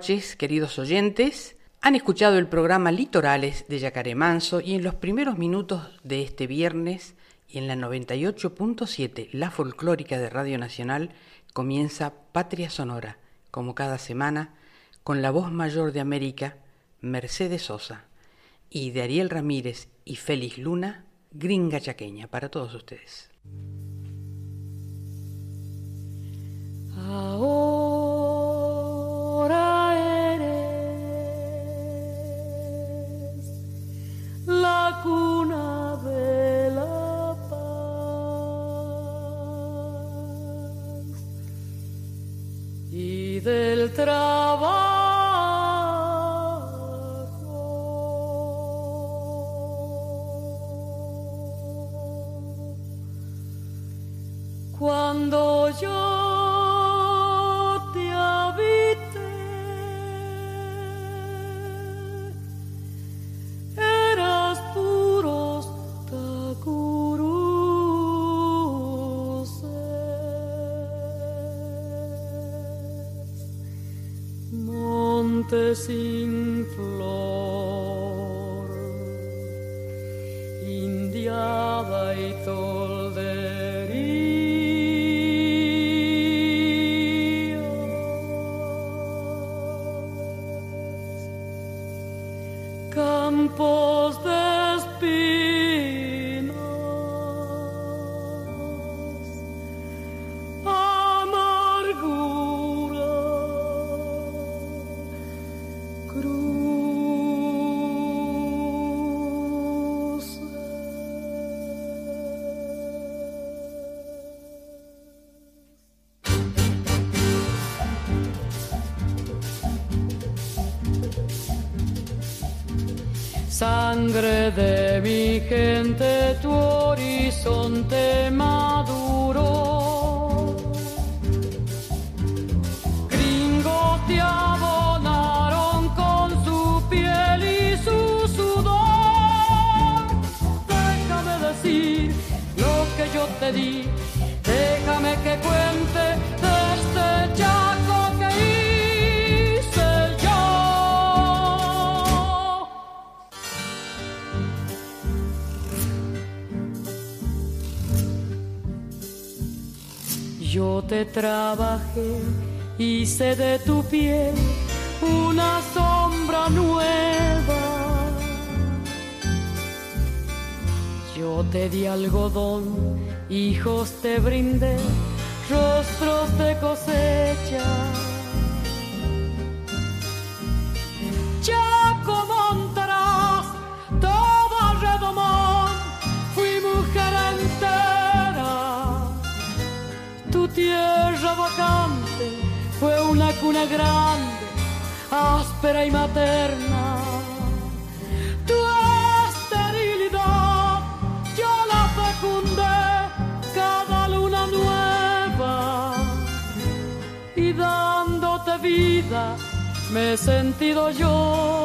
Queridos oyentes. Han escuchado el programa Litorales de Yacaré Manso y en los primeros minutos de este viernes y en la 98.7, la folclórica de Radio Nacional, comienza Patria Sonora, como cada semana, con la voz mayor de América, Mercedes Sosa, y de Ariel Ramírez y Félix Luna, Gringa Chaqueña, para todos ustedes. Del. mercy. Sangre de mi gente, trabajé, hice de tu piel una sombra nueva. Yo te di algodón, hijos te brindé, rostros de cosecha. Chaco montarás, todo redomón, fui mujer entera. Tu tierra vacante fue una cuna grande, áspera y materna. Tu esterilidad yo la fecundé cada luna nueva y dándote vida me he sentido yo.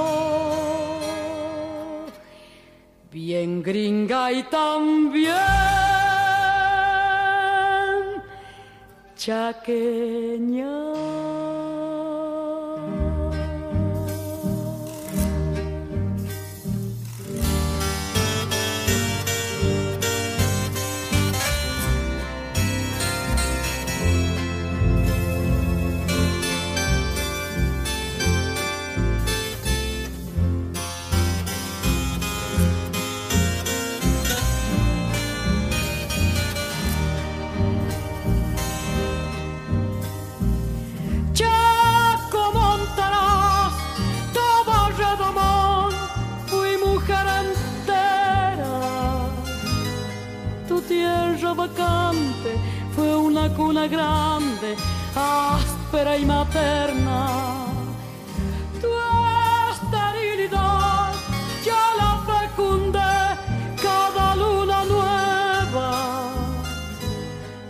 Bien gringa y también chaqueña. Fue una cuna grande, áspera y materna. Tu esterilidad ya la fecundé cada luna nueva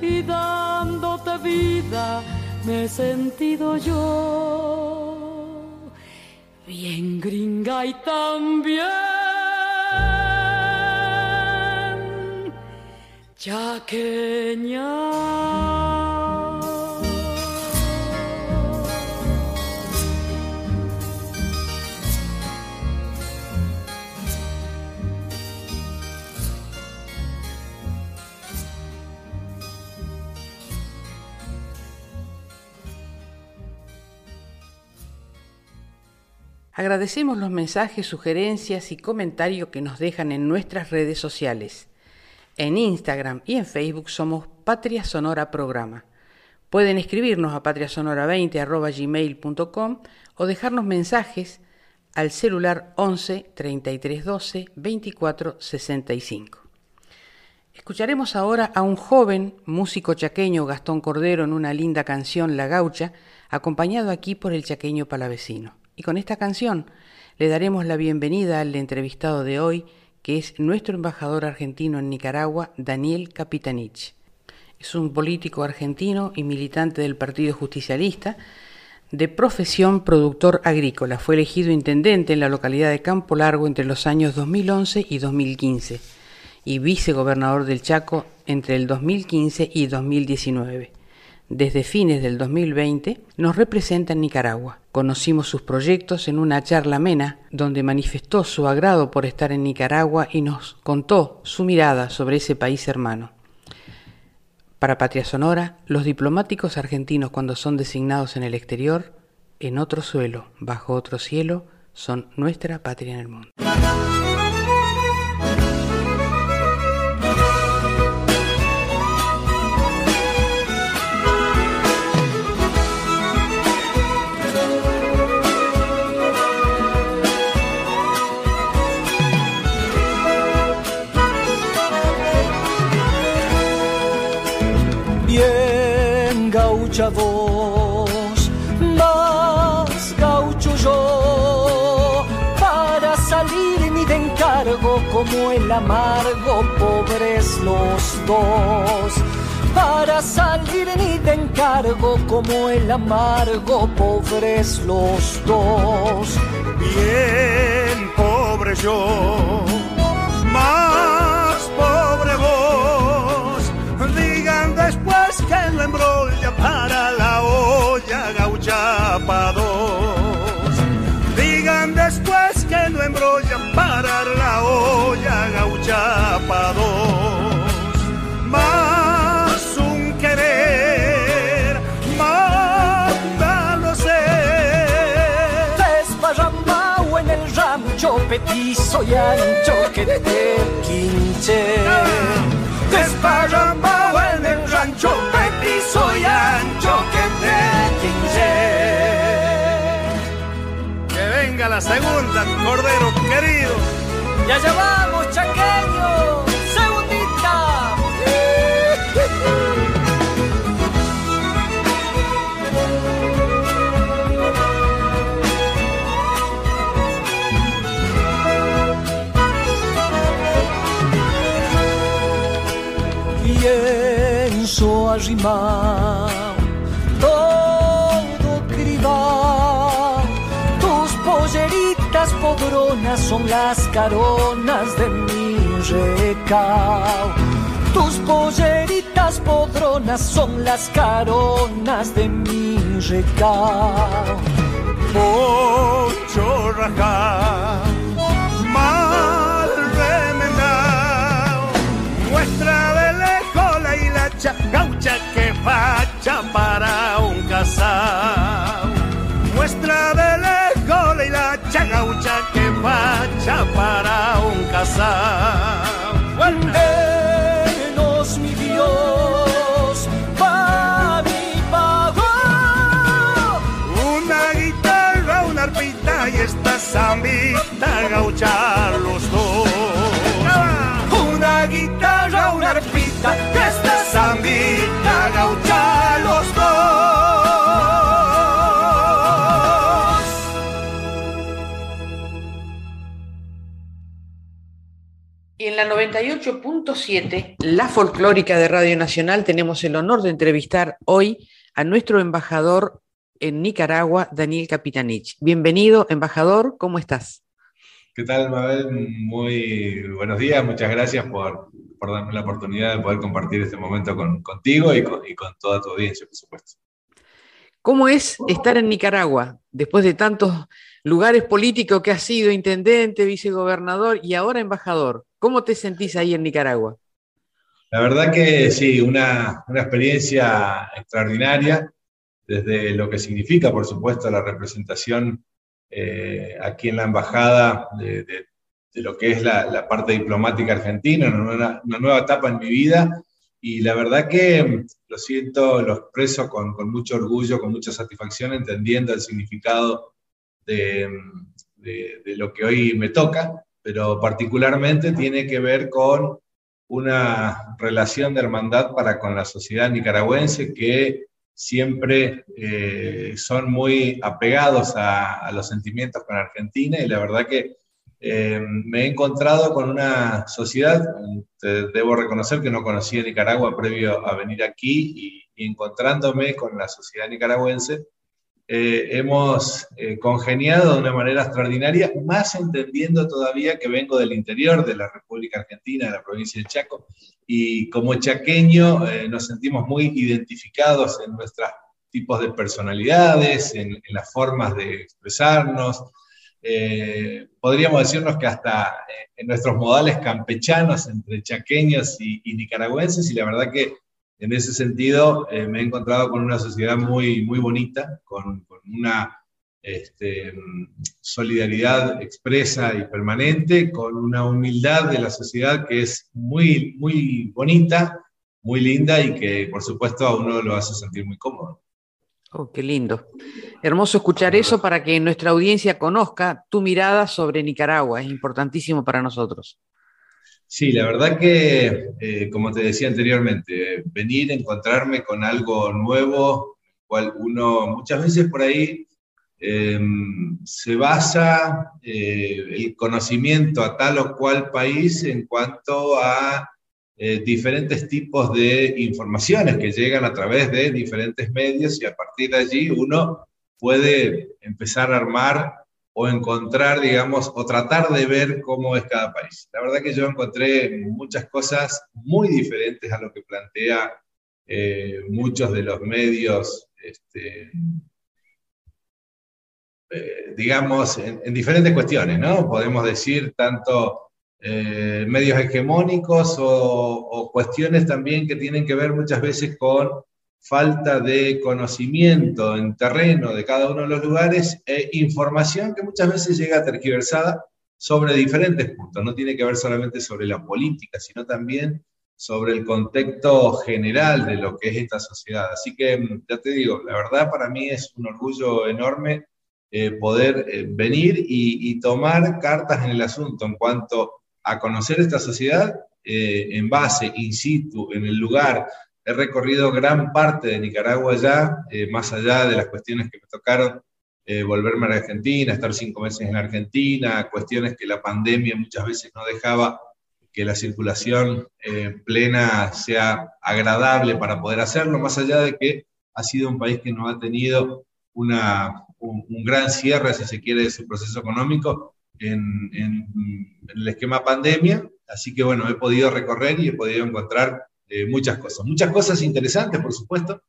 y dándote vida me he sentido yo bien gringa y también chaqueña. Agradecemos los mensajes, sugerencias y comentarios que nos dejan en nuestras redes sociales. En Instagram y en Facebook somos Patria Sonora Programa. Pueden escribirnos a patriasonora20.gmail.com o dejarnos mensajes al celular 11 33 12 24 65. Escucharemos ahora a un joven músico chaqueño, Gastón Cordero, en una linda canción La Gaucha, acompañado aquí por el chaqueño palavecino. Y con esta canción le daremos la bienvenida al entrevistado de hoy, que es nuestro embajador argentino en Nicaragua, Daniel Capitanich. Es un político argentino y militante del Partido Justicialista, de profesión productor agrícola. Fue elegido intendente en la localidad de Campo Largo entre los años 2011 y 2015 y vicegobernador del Chaco entre el 2015 y 2019 desde fines del 2020, nos representa en Nicaragua. Conocimos sus proyectos en una charla amena, donde manifestó su agrado por estar en Nicaragua y nos contó su mirada sobre ese país hermano. Para Patria Sonora, los diplomáticos argentinos cuando son designados en el exterior, en otro suelo, bajo otro cielo, son nuestra patria en el mundo. Gaucha voz, más gaucho yo, para salir ni de encargo como el amargo, pobres los dos. Para salir ni de encargo como el amargo, pobres los dos. Bien, pobre yo, más pobre vos, digan después que lo embrolla para la olla gaucha pa' dos. Digan después que lo embrolla para la olla gaucha pa' dos. Más un querer, mándalo ser. Desparramado en el rancho petizo y ancho que te quinche. Desparramado en el rancho petizo y ancho que te quinche. Que venga la segunda, cordero querido. Y allá vamos, chaqueño, Arrimar todo cribao tus polleritas podronas son las caronas de mi recao. Tus polleritas podronas son las caronas de mi recao. Poncho rajá, mal remendao. Muestra gaucha que facha para un casao. Muestra de lejos la hilacha gaucha que facha para un casao. Buena. Venos, mi Dios, pa' mi pago. Una guitarra, una arpita y esta zambita gaucha los la 98.7, la folclórica de Radio Nacional, tenemos el honor de entrevistar hoy a nuestro embajador en Nicaragua, Daniel Capitanich. Bienvenido, embajador, ¿cómo estás? ¿Qué tal, Mabel? Muy buenos días, muchas gracias por, darme la oportunidad de poder compartir este momento contigo y con, y con toda tu audiencia, por supuesto. ¿Cómo es estar en Nicaragua después de tantos lugares políticos que has sido intendente, vicegobernador y ahora embajador? ¿Cómo te sentís ahí en Nicaragua? La verdad que sí, una, experiencia extraordinaria, desde lo que significa, por supuesto, la representación eh, aquí en la embajada de, lo que es la, parte diplomática argentina, una, nueva etapa en mi vida. Y la verdad que lo siento, lo expreso con, con mucho orgullo, con mucha satisfacción, entendiendo el significado de, de, lo que hoy me toca, pero particularmente tiene que ver con una relación de hermandad para con la sociedad nicaragüense que siempre eh, son muy apegados a, los sentimientos con Argentina y la verdad que eh, me he encontrado con una sociedad, debo reconocer que no conocía Nicaragua previo a venir aquí y encontrándome con la sociedad nicaragüense, eh, hemos eh, congeniado de una manera extraordinaria, más entendiendo todavía que vengo del interior de la República Argentina, de la provincia de Chaco, y como chaqueño eh, nos sentimos muy identificados en nuestros tipos de personalidades, en, las formas de expresarnos. podríamos decirnos que hasta en nuestros modales campechanos entre chaqueños y, y nicaragüenses, y la verdad que en ese sentido, eh, me he encontrado con una sociedad muy, muy bonita, con, una este, solidaridad expresa y permanente, con una humildad de la sociedad que es muy, muy bonita, muy linda y que por supuesto a uno lo hace sentir muy cómodo. Oh, qué lindo. Hermoso escuchar eso para que nuestra audiencia conozca tu mirada sobre Nicaragua. Es importantísimo para nosotros. Sí, la verdad que, eh, como te decía anteriormente, venir, encontrarme con algo nuevo, cual uno muchas veces por ahí em, se basa eh, el conocimiento a tal o cual país en cuanto a eh, diferentes tipos de informaciones que llegan a través de diferentes medios y a partir de allí uno puede empezar a armar o encontrar, digamos, o tratar de ver cómo es cada país. La verdad que yo encontré muchas cosas muy diferentes a lo que plantea eh, muchos de los medios, este, eh, digamos, en, diferentes cuestiones, ¿no? Podemos decir tanto eh, medios hegemónicos o, o cuestiones también que tienen que ver muchas veces con falta de conocimiento en terreno de cada uno de los lugares e información que muchas veces llega tergiversada sobre diferentes puntos. No tiene que ver solamente sobre la política, sino también sobre el contexto general de lo que es esta sociedad. Así que, mm, ya te digo, la verdad para mí es un orgullo enorme eh, poder eh, venir y, tomar cartas en el asunto en cuanto a conocer esta sociedad eh, en base, in situ, en el lugar, He recorrido gran parte de Nicaragua ya, eh, más allá de las cuestiones que me tocaron, eh, volverme a Argentina, estar cinco meses en Argentina, cuestiones que la pandemia muchas veces no dejaba que la circulación eh, plena sea agradable para poder hacerlo, más allá de que ha sido un país que no ha tenido un, gran cierre, si se quiere, de su proceso económico en, en el esquema pandemia. Así que bueno, he podido recorrer y he podido encontrar eh, muchas cosas. Muchas cosas interesantes, por supuesto,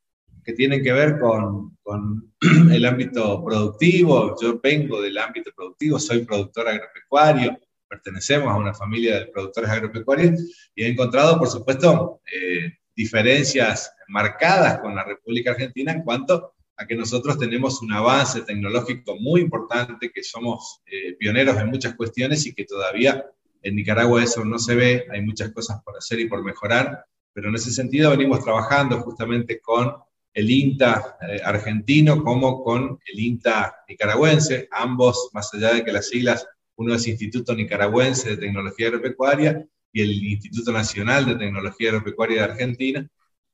que tienen que ver con, con, el ámbito productivo. Yo vengo del ámbito productivo, soy productor agropecuario, pertenecemos a una familia de productores agropecuarios y he encontrado, por supuesto, eh, diferencias marcadas con la República Argentina en cuanto a que nosotros tenemos un avance tecnológico muy importante, que somos eh, pioneros en muchas cuestiones y que todavía en Nicaragua eso no se ve, hay muchas cosas por hacer y por mejorar, pero en ese sentido venimos trabajando justamente con el INTA eh, argentino como con el INTA nicaragüense, ambos, más allá de que las siglas, uno es Instituto Nicaragüense de Tecnología Agropecuaria y el Instituto Nacional de Tecnología Agropecuaria de Argentina.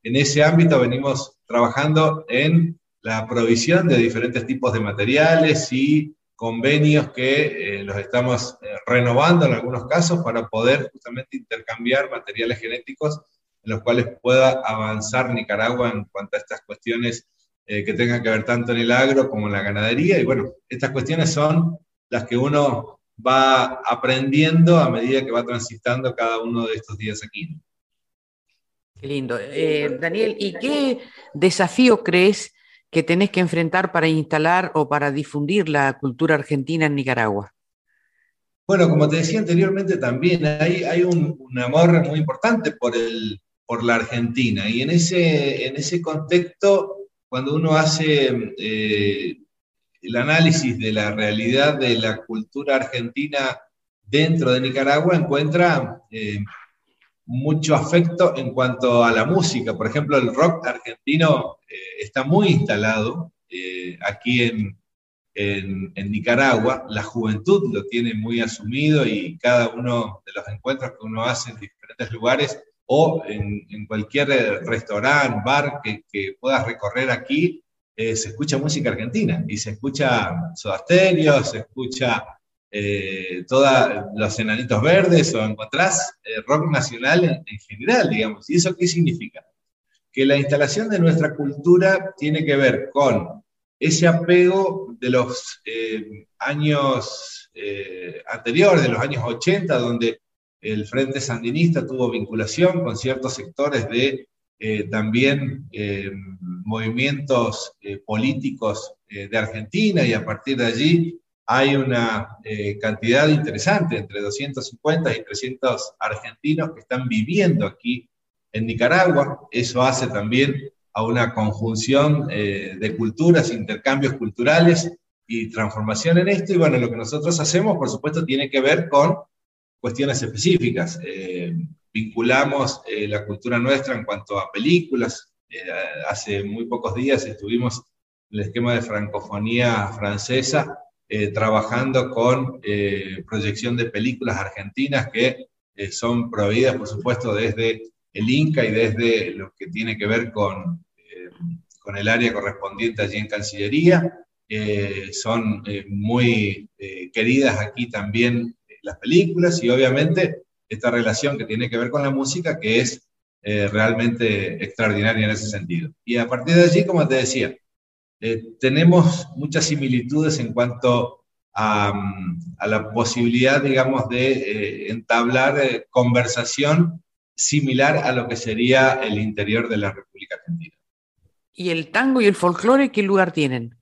En ese ámbito venimos trabajando en la provisión de diferentes tipos de materiales y convenios que eh, los estamos eh, renovando en algunos casos para poder justamente intercambiar materiales genéticos en los cuales pueda avanzar Nicaragua en cuanto a estas cuestiones eh, que tengan que ver tanto en el agro como en la ganadería. Y bueno, estas cuestiones son las que uno va aprendiendo a medida que va transitando cada uno de estos días aquí. Qué lindo. Daniel, ¿y qué desafío crees que tenés que enfrentar para instalar o para difundir la cultura argentina en Nicaragua? Bueno, como te decía anteriormente, también hay, hay un, amor muy importante por, el, por la Argentina. Y en ese, en ese contexto, cuando uno hace eh, el análisis de la realidad de la cultura argentina dentro de Nicaragua, encuentra eh, mucho afecto en cuanto a la música. Por ejemplo, el rock argentino eh, está muy instalado aquí en, en, Nicaragua. La juventud lo tiene muy asumido y cada uno de los encuentros que uno hace en diferentes lugares o en, en cualquier restaurante, bar que, puedas recorrer aquí, eh, se escucha música argentina y se escucha Soda se escucha eh, todos los enanitos verdes o encontrás eh, rock nacional en, general, digamos. ¿Y eso qué significa? Que la instalación de nuestra cultura tiene que ver con ese apego de los eh, años anteriores, de los años 80, donde el Frente Sandinista tuvo vinculación con ciertos sectores de también movimientos políticos de Argentina y a partir de allí hay una eh, cantidad interesante, entre 250 y 300 argentinos que están viviendo aquí en Nicaragua. Eso hace también a una conjunción eh, de culturas, intercambios culturales y transformación en esto. Y bueno, lo que nosotros hacemos, por supuesto, tiene que ver con cuestiones específicas. Eh, vinculamos la cultura nuestra en cuanto a películas. hace muy pocos días estuvimos en el esquema de francofonía francesa eh, trabajando con eh, proyección de películas argentinas que eh, son proveídas, por supuesto, desde el Inca y desde lo que tiene que ver con, con el área correspondiente allí en Cancillería. son muy queridas aquí también las películas y obviamente esta relación que tiene que ver con la música que es realmente extraordinaria en ese sentido. Y a partir de allí, como te decía, eh, tenemos muchas similitudes en cuanto a, la posibilidad, digamos, de eh, entablar eh, conversación similar a lo que sería el interior de la República Argentina. ¿Y el tango y el folclore qué lugar tienen?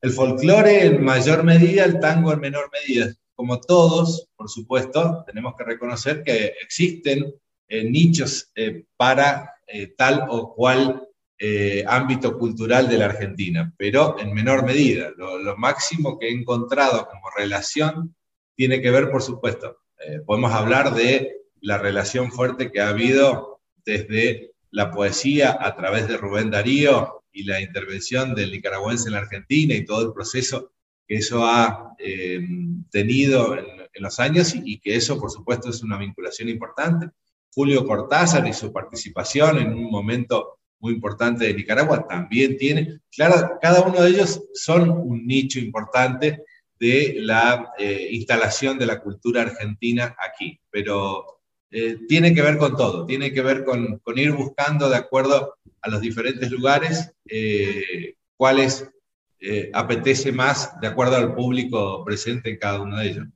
El folclore en mayor medida, el tango en menor medida. Como todos, por supuesto, tenemos que reconocer que existen nichos para tal o cual eh, ámbito cultural de la Argentina, pero en menor medida. Lo, máximo que he encontrado como relación tiene que ver, por supuesto, eh, podemos hablar de la relación fuerte que ha habido desde la poesía a través de Rubén Darío y la intervención del nicaragüense en la Argentina y todo el proceso que eso ha eh, tenido en, los años y, y, que eso, por supuesto, es una vinculación importante. Julio Cortázar y su participación en un momento muy importante de Nicaragua, también tiene, claro, cada uno de ellos son un nicho importante de la eh, instalación de la cultura argentina aquí, pero eh, tiene que ver con todo, tiene que ver con, con, ir buscando de acuerdo a los diferentes lugares eh, apetece más de acuerdo al público presente en cada uno de ellos.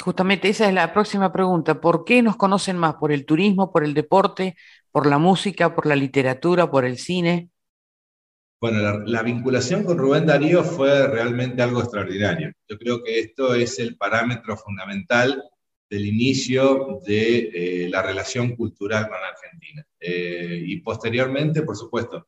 Justamente esa es la próxima pregunta. ¿Por qué nos conocen más? ¿Por el turismo, por el deporte, por la música, por la literatura, por el cine? Bueno, la, vinculación con Rubén Darío fue realmente algo extraordinario. Yo creo que esto es el parámetro fundamental del inicio de eh, la relación cultural con Argentina. Eh, y posteriormente, por supuesto,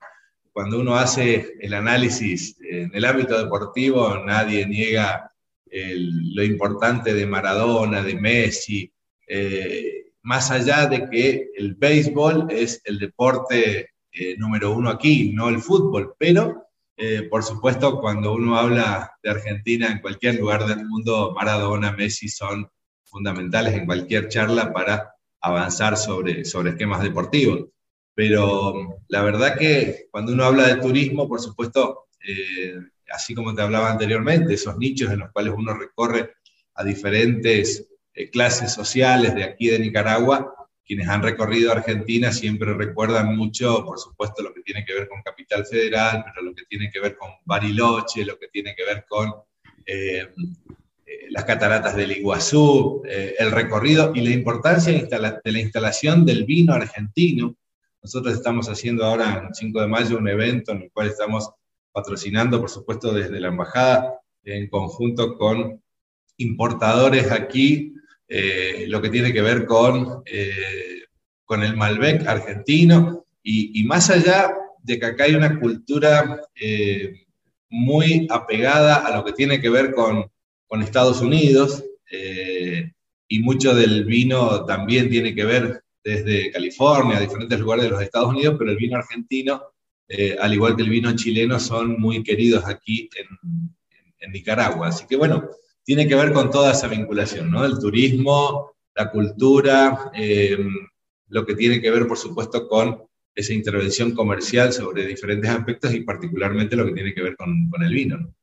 cuando uno hace el análisis en el ámbito deportivo, nadie niega lo importante de Maradona, de Messi, eh, más allá de que el béisbol es el deporte eh, número uno aquí, no el fútbol, pero eh, por supuesto cuando uno habla de Argentina en cualquier lugar del mundo, Maradona, Messi son fundamentales en cualquier charla para avanzar sobre, sobre esquemas deportivos. Pero la verdad que cuando uno habla de turismo, por supuesto, así como te hablaba anteriormente, esos nichos en los cuales uno recorre a diferentes eh, clases sociales de aquí de Nicaragua, quienes han recorrido Argentina siempre recuerdan mucho, por supuesto, lo que tiene que ver con Capital Federal, pero lo que tiene que ver con Bariloche, lo que tiene que ver con eh, eh, las cataratas del Iguazú, el recorrido y la importancia de la instalación del vino argentino. Nosotros estamos haciendo ahora, el 5 de mayo, un evento en el cual estamos patrocinando, por supuesto, desde la embajada, en conjunto con importadores aquí, eh, lo que tiene que ver con, eh, con el Malbec argentino, y, más allá de que acá hay una cultura eh, muy apegada a lo que tiene que ver con, con Estados Unidos, y mucho del vino también tiene que ver desde California, diferentes lugares de los Estados Unidos, pero el vino argentino eh, al igual que el vino chileno, son muy queridos aquí en, Nicaragua. Así que bueno, tiene que ver con toda esa vinculación, ¿no? El turismo, la cultura, eh, lo que tiene que ver, por supuesto, con esa intervención comercial sobre diferentes aspectos y particularmente lo que tiene que ver con, el vino.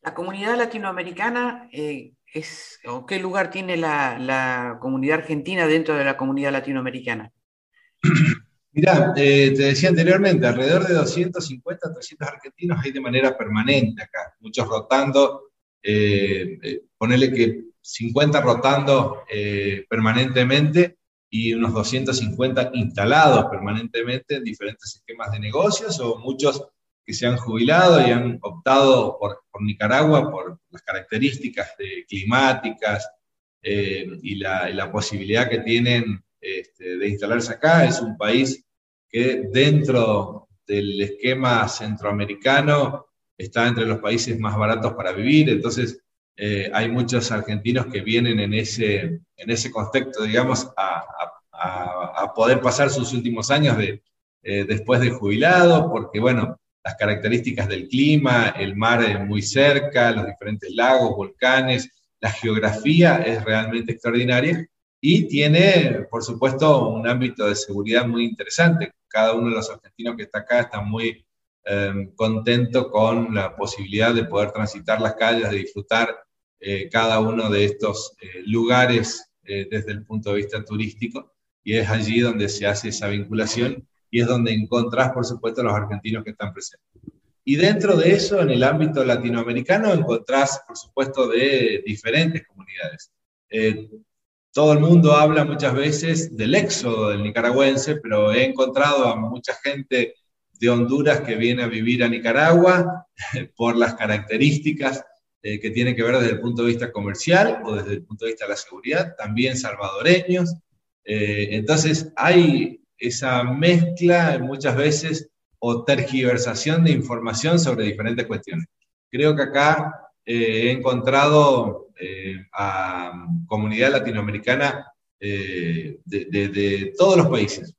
La comunidad latinoamericana, eh, es, ¿o qué lugar tiene la, la comunidad argentina dentro de la comunidad latinoamericana? Mirá, eh, te decía anteriormente, alrededor de 250, 300 argentinos hay de manera permanente acá, muchos rotando, eh, eh ponele que 50 rotando eh, permanentemente y unos 250 instalados permanentemente en diferentes esquemas de negocios o muchos que se han jubilado y han optado por, Nicaragua por las características climáticas y la, posibilidad que tienen este, de instalarse acá. Es un país que dentro del esquema centroamericano está entre los países más baratos para vivir, entonces eh, hay muchos argentinos que vienen en ese, en ese contexto, digamos, a, poder pasar sus últimos años de, eh, después de jubilado, porque bueno, las características del clima, el mar muy cerca, los diferentes lagos, volcanes, la geografía es realmente extraordinaria y tiene, por supuesto, un ámbito de seguridad muy interesante. Cada uno de los argentinos que está acá está muy em, contento con la posibilidad de poder transitar las calles, de disfrutar eh, cada uno de estos eh, lugares eh, desde el punto de vista turístico. Y es allí donde se hace esa vinculación y es donde encontrás, por supuesto, los argentinos que están presentes. Y dentro de eso, en el ámbito latinoamericano, encontrás, por supuesto, de diferentes comunidades. Todo el mundo habla muchas veces del éxodo del nicaragüense, pero he encontrado a mucha gente de Honduras que viene a vivir a Nicaragua por las características eh, que tienen que ver desde el punto de vista comercial o desde el punto de vista de la seguridad, también salvadoreños. Eh, entonces hay esa mezcla muchas veces o tergiversación de información sobre diferentes cuestiones. Creo que acá eh, he encontrado eh, a comunidad latinoamericana eh, de, todos los países,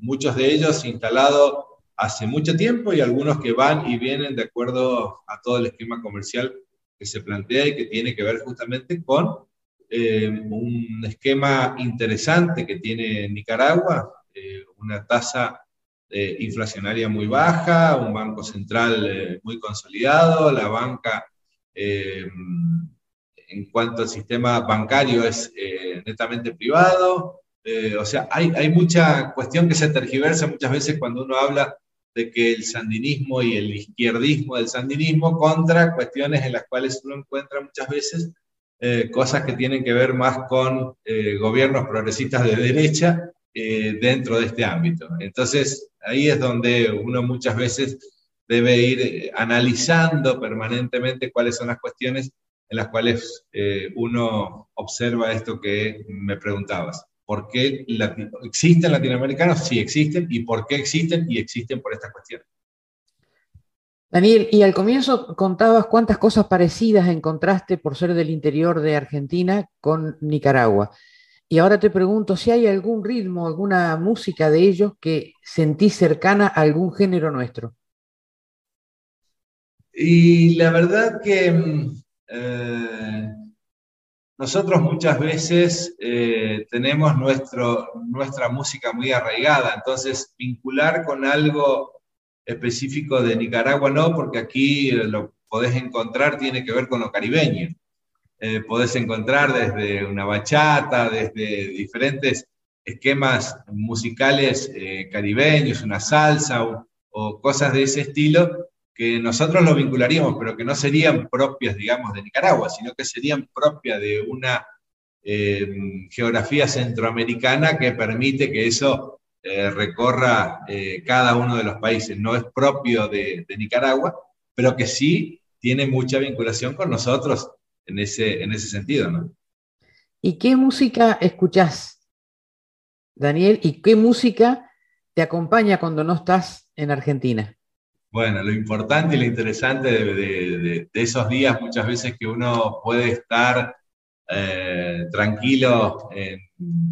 muchos de ellos instalados hace mucho tiempo y algunos que van y vienen de acuerdo a todo el esquema comercial que se plantea y que tiene que ver justamente con un esquema interesante que tiene Nicaragua, una tasa inflacionaria muy baja, un banco central muy consolidado, la banca eh, en cuanto al sistema bancario es eh, netamente privado. Eh, o sea, hay, hay, mucha cuestión que se tergiversa muchas veces cuando uno habla de que el sandinismo y el izquierdismo del sandinismo contra cuestiones en las cuales uno encuentra muchas veces cosas que tienen que ver más con gobiernos progresistas de derecha dentro de este ámbito. Entonces, ahí es donde uno muchas veces debe ir eh, analizando permanentemente cuáles son las cuestiones en las cuales eh, uno observa esto que me preguntabas. ¿Por qué existen latinoamericanos? Sí existen. ¿Y por qué existen? Y existen por estas cuestiones. Daniel, y al comienzo contabas cuántas cosas parecidas encontraste por ser del interior de Argentina con Nicaragua. Y ahora te pregunto si hay algún ritmo, alguna música de ellos que sentís cercana a algún género nuestro. Y la verdad que mm, eh, nosotros muchas veces eh, tenemos nuestro, nuestra música muy arraigada, entonces vincular con algo específico de Nicaragua no, porque aquí lo podés encontrar, tiene que ver con lo caribeño. Eh, podés encontrar desde una bachata, desde diferentes esquemas musicales eh, caribeños, una salsa o, cosas de ese estilo, que nosotros lo vincularíamos, pero que no serían propias, digamos, de Nicaragua, sino que serían propias de una eh, geografía centroamericana que permite que eso recorra cada uno de los países. No es propio de, Nicaragua, pero que sí tiene mucha vinculación con nosotros en ese, en ese sentido, ¿no? ¿Y qué música escuchás Daniel, ¿y qué música te acompaña cuando no estás en Argentina? Bueno, lo importante y lo interesante de, esos días muchas veces que uno puede estar eh, tranquilo en,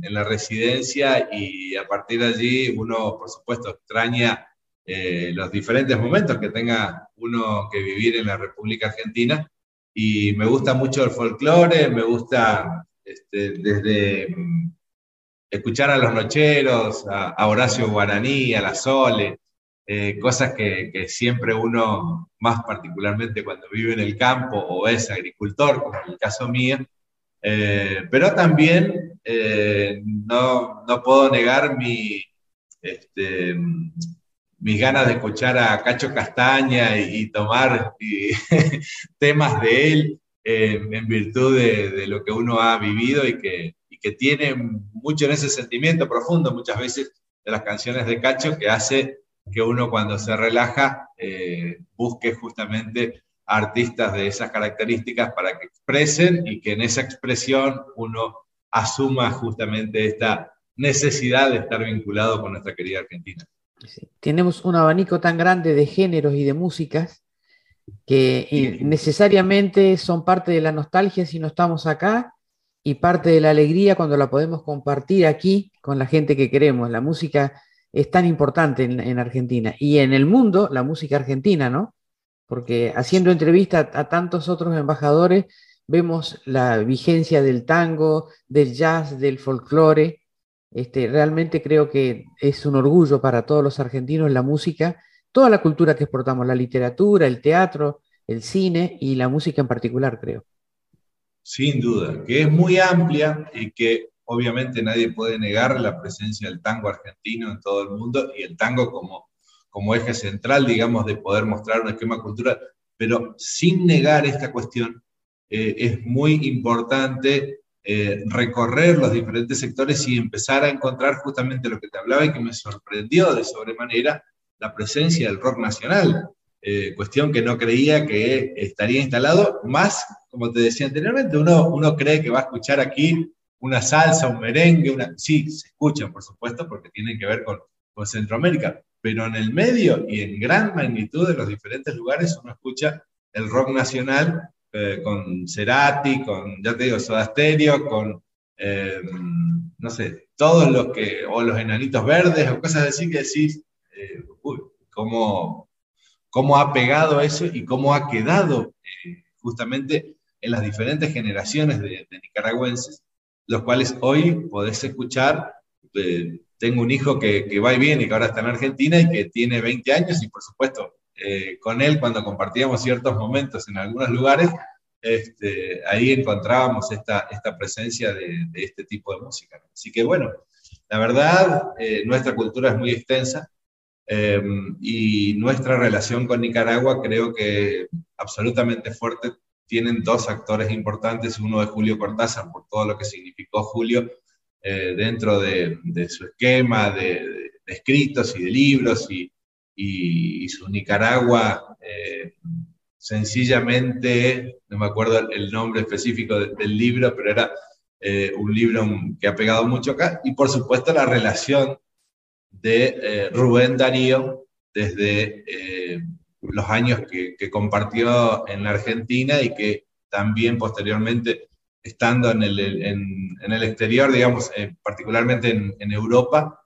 la residencia y a partir de allí uno, por supuesto, extraña eh, los diferentes momentos que tenga uno que vivir en la República Argentina. Y me gusta mucho el folclore, me gusta este, desde escuchar a los nocheros, a, Horacio Guaraní, a la Sole, eh, cosas que, siempre uno, más particularmente cuando vive en el campo o es agricultor, como en el caso mío, eh, pero también eh, no, no, puedo negar mi, este, mis ganas de escuchar a Cacho Castaña y, tomar temas de él en virtud de, lo que uno ha vivido y que, que tiene mucho en ese sentimiento profundo muchas veces de las canciones de Cacho que hace que uno cuando se relaja eh, busque justamente artistas de esas características para que expresen y que en esa expresión uno asuma justamente esta necesidad de estar vinculado con nuestra querida Argentina. Tenemos un abanico tan grande de géneros y de músicas que necesariamente son parte de la nostalgia si no estamos acá y parte de la alegría cuando la podemos compartir aquí con la gente que queremos. La música es tan importante en, Argentina y en el mundo, la música argentina, ¿no? Porque haciendo entrevista a, tantos otros embajadores, vemos la vigencia del tango, del jazz, del folclore. Este, realmente creo que es un orgullo para todos los argentinos la música, toda la cultura que exportamos, la literatura, el teatro, el cine y la música en particular, creo. Sin duda, que es muy amplia y que obviamente nadie puede negar la presencia del tango argentino en todo el mundo y el tango como, como eje central, digamos, de poder mostrar un esquema cultural, pero sin negar esta cuestión, eh, es muy importante eh, recorrer los diferentes sectores y empezar a encontrar justamente lo que te hablaba y que me sorprendió de sobremanera, la presencia del rock nacional. Eh, cuestión que no creía que estaría instalado, más, como te decía anteriormente, uno, uno cree que va a escuchar aquí una salsa, un merengue, una... sí, se escuchan, por supuesto, porque tienen que ver con, con Centroamérica, pero en el medio y en gran magnitud de los diferentes lugares uno escucha el rock nacional eh, con Cerati, con, ya te digo, Soda con, eh, no sé, todos los que, o los enanitos verdes, o cosas así que decís, uy, cómo, cómo ha pegado eso y cómo ha quedado eh, justamente en las diferentes generaciones de, nicaragüenses, los cuales hoy podés escuchar. Eh, tengo un hijo que, va y viene que ahora está en Argentina y que tiene 20 años y por supuesto eh, con él cuando compartíamos ciertos momentos en algunos lugares, este, ahí encontrábamos esta, esta presencia de, este tipo de música. Así que bueno, la verdad, nuestra cultura es muy extensa, Em, y nuestra relación con Nicaragua creo que absolutamente fuerte. Tienen dos actores importantes, uno es Julio Cortázar, por todo lo que significó Julio eh, dentro de, su esquema de, escritos y de libros y, y, su Nicaragua. Eh, sencillamente, no me acuerdo el nombre específico del libro, pero era eh, un libro que ha pegado mucho acá, y por supuesto la relación de eh, Rubén Darío desde los años que, compartió en la Argentina y que también posteriormente, estando en el, en, el exterior, digamos, particularmente en, Europa,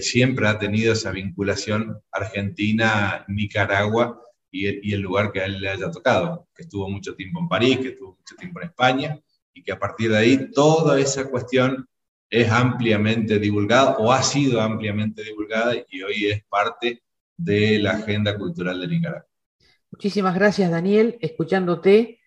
siempre ha tenido esa vinculación Argentina-Nicaragua y, y, el lugar que a él le haya tocado, que estuvo mucho tiempo en París, que estuvo mucho tiempo en España, y que a partir de ahí toda esa cuestión es ampliamente divulgada o ha sido ampliamente divulgada y hoy es parte de la agenda cultural de Nicaragua. Muchísimas gracias, Daniel. Escuchándote,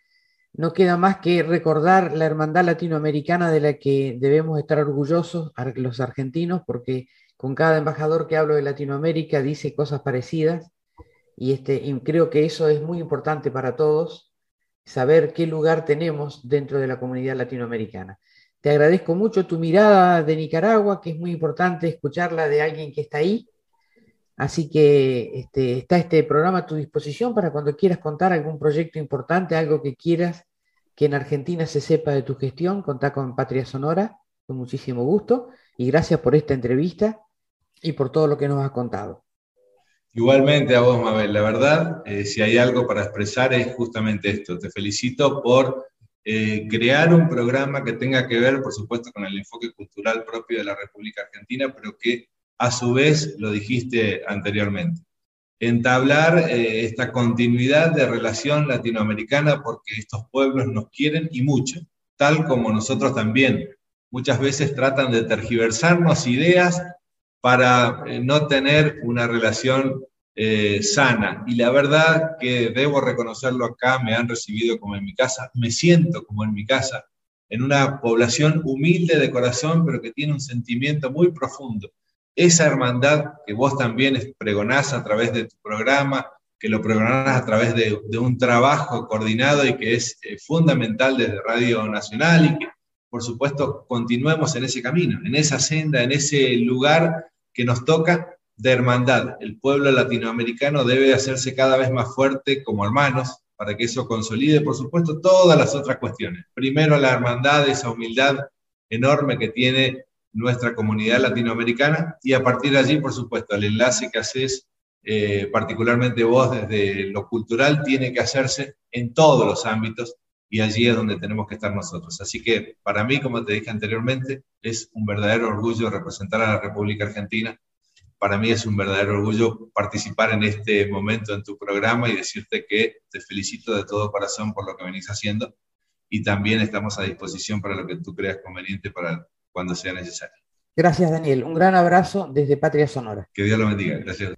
no queda más que recordar la hermandad latinoamericana de la que debemos estar orgullosos los argentinos, porque con cada embajador que hablo de Latinoamérica dice cosas parecidas y, este, creo que eso es muy importante para todos, saber qué lugar tenemos dentro de la comunidad latinoamericana. Te agradezco mucho tu mirada de Nicaragua, que es muy importante escucharla de alguien que está ahí. Así que este, está este programa a tu disposición para cuando quieras contar algún proyecto importante, algo que quieras que en Argentina se sepa de tu gestión, contá con Patria Sonora, con muchísimo gusto. Y gracias por esta entrevista y por todo lo que nos has contado. Igualmente a vos, Mabel. La verdad, eh, si hay algo para expresar es justamente esto. Te felicito por eh, crear un programa que tenga que ver, por supuesto, con el enfoque cultural propio de la República Argentina, pero que a su vez, lo dijiste anteriormente, entablar eh, esta continuidad de relación latinoamericana porque estos pueblos nos quieren y mucho, tal como nosotros también. Muchas veces tratan de tergiversarnos ideas para eh, no tener una relación eh, sana. Y la verdad que debo reconocerlo acá, me han recibido como en mi casa, me siento como en mi casa, en una población humilde de corazón, pero que tiene un sentimiento muy profundo. Esa hermandad que vos también pregonás a través de tu programa, que lo pregonás a través de, un trabajo coordinado y que es eh, fundamental desde Radio Nacional y que, por supuesto, continuemos en ese camino, en esa senda, en ese lugar que nos toca de hermandad. El pueblo latinoamericano debe hacerse cada vez más fuerte como hermanos para que eso consolide, por supuesto, todas las otras cuestiones. Primero la hermandad, esa humildad enorme que tiene nuestra comunidad latinoamericana y a partir de allí, por supuesto, el enlace que haces, eh, particularmente vos desde lo cultural, tiene que hacerse en todos los ámbitos y allí es donde tenemos que estar nosotros. Así que para mí, como te dije anteriormente, es un verdadero orgullo representar a la República Argentina. Para mí es un verdadero orgullo participar en este momento en tu programa y decirte que te felicito de todo corazón por lo que venís haciendo y también estamos a disposición para lo que tú creas conveniente para cuando sea necesario. Gracias, Daniel. Un gran abrazo desde Patria Sonora. Que Dios lo bendiga. Gracias.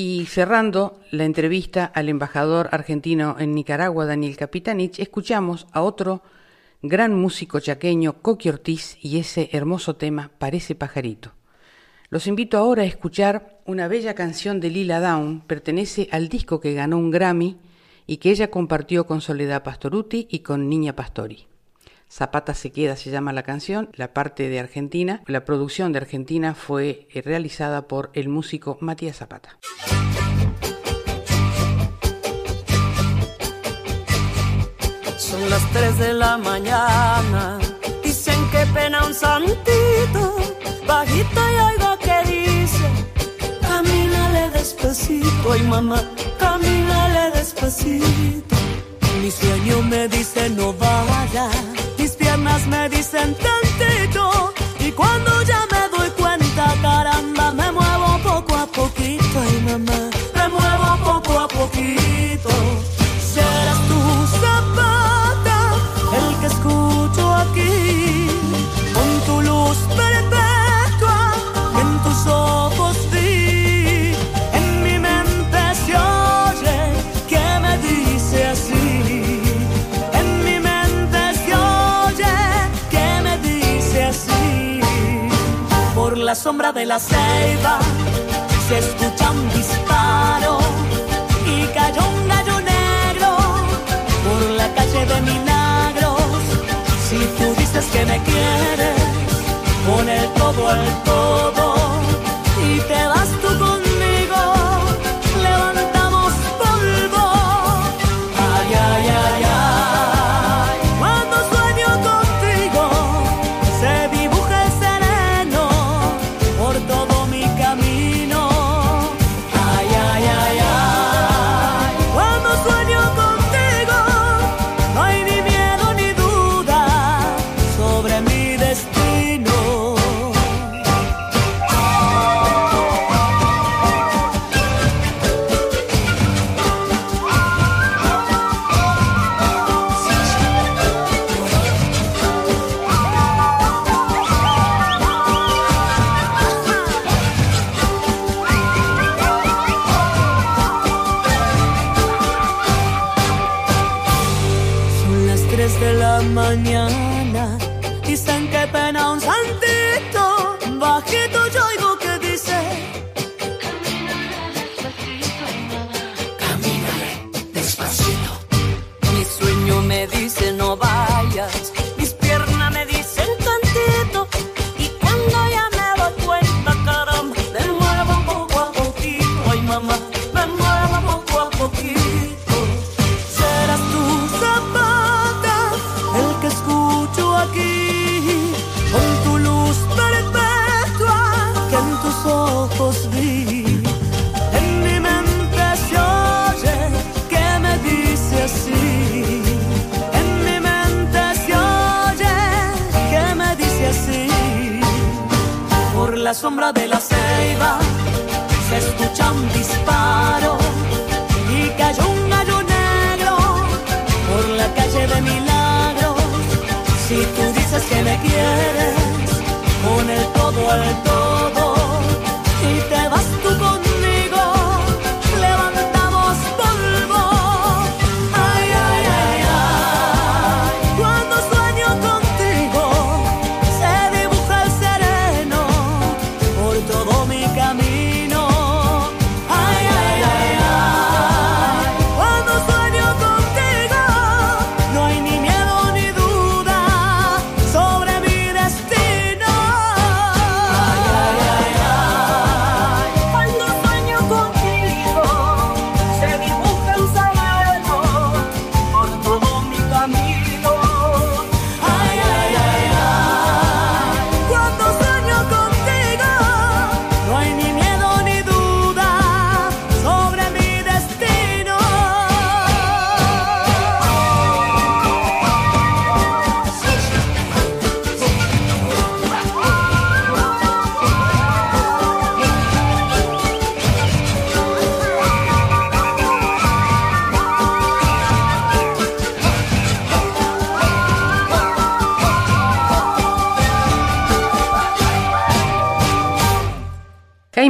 Y cerrando la entrevista al embajador argentino en Nicaragua, Daniel Capitanich, escuchamos a otro gran músico chaqueño, Coqui Ortiz, y ese hermoso tema, Parece pajarito. Los invito ahora a escuchar una bella canción de Lila Down, pertenece al disco que ganó un Grammy y que ella compartió con Soledad Pastoruti y con Niña Pastori. Zapata se queda se llama la canción, la parte de Argentina. La producción de Argentina fue eh, realizada por el músico Matías Zapata. Son las 3 de la mañana, dicen que pena un santito, bajito y oigo que dice, camínale despacito, ay mamá, camínale despacito. Mi sueño me dice no vaya me dicen tantito y cuando ya me doy cuenta, caramba, me muevo poco a poquito, ay mamá, la sombra de la ceiba se escucha un disparo y cayó un gallo negro por la calle de Milagros. Si tú dices que me quieres, el todo al todo y te vas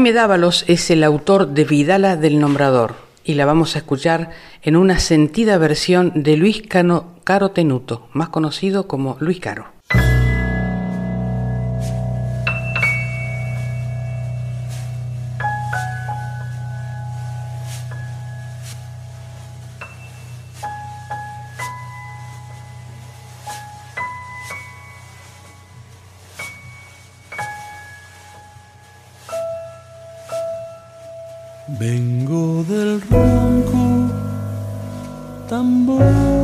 Jaime Dávalos es el autor de Vidala del Nombrador y la vamos a escuchar en una sentida versión de Luis Cano Caro Tenuto, más conocido como Luis Caro. Vengo del ronco tambor.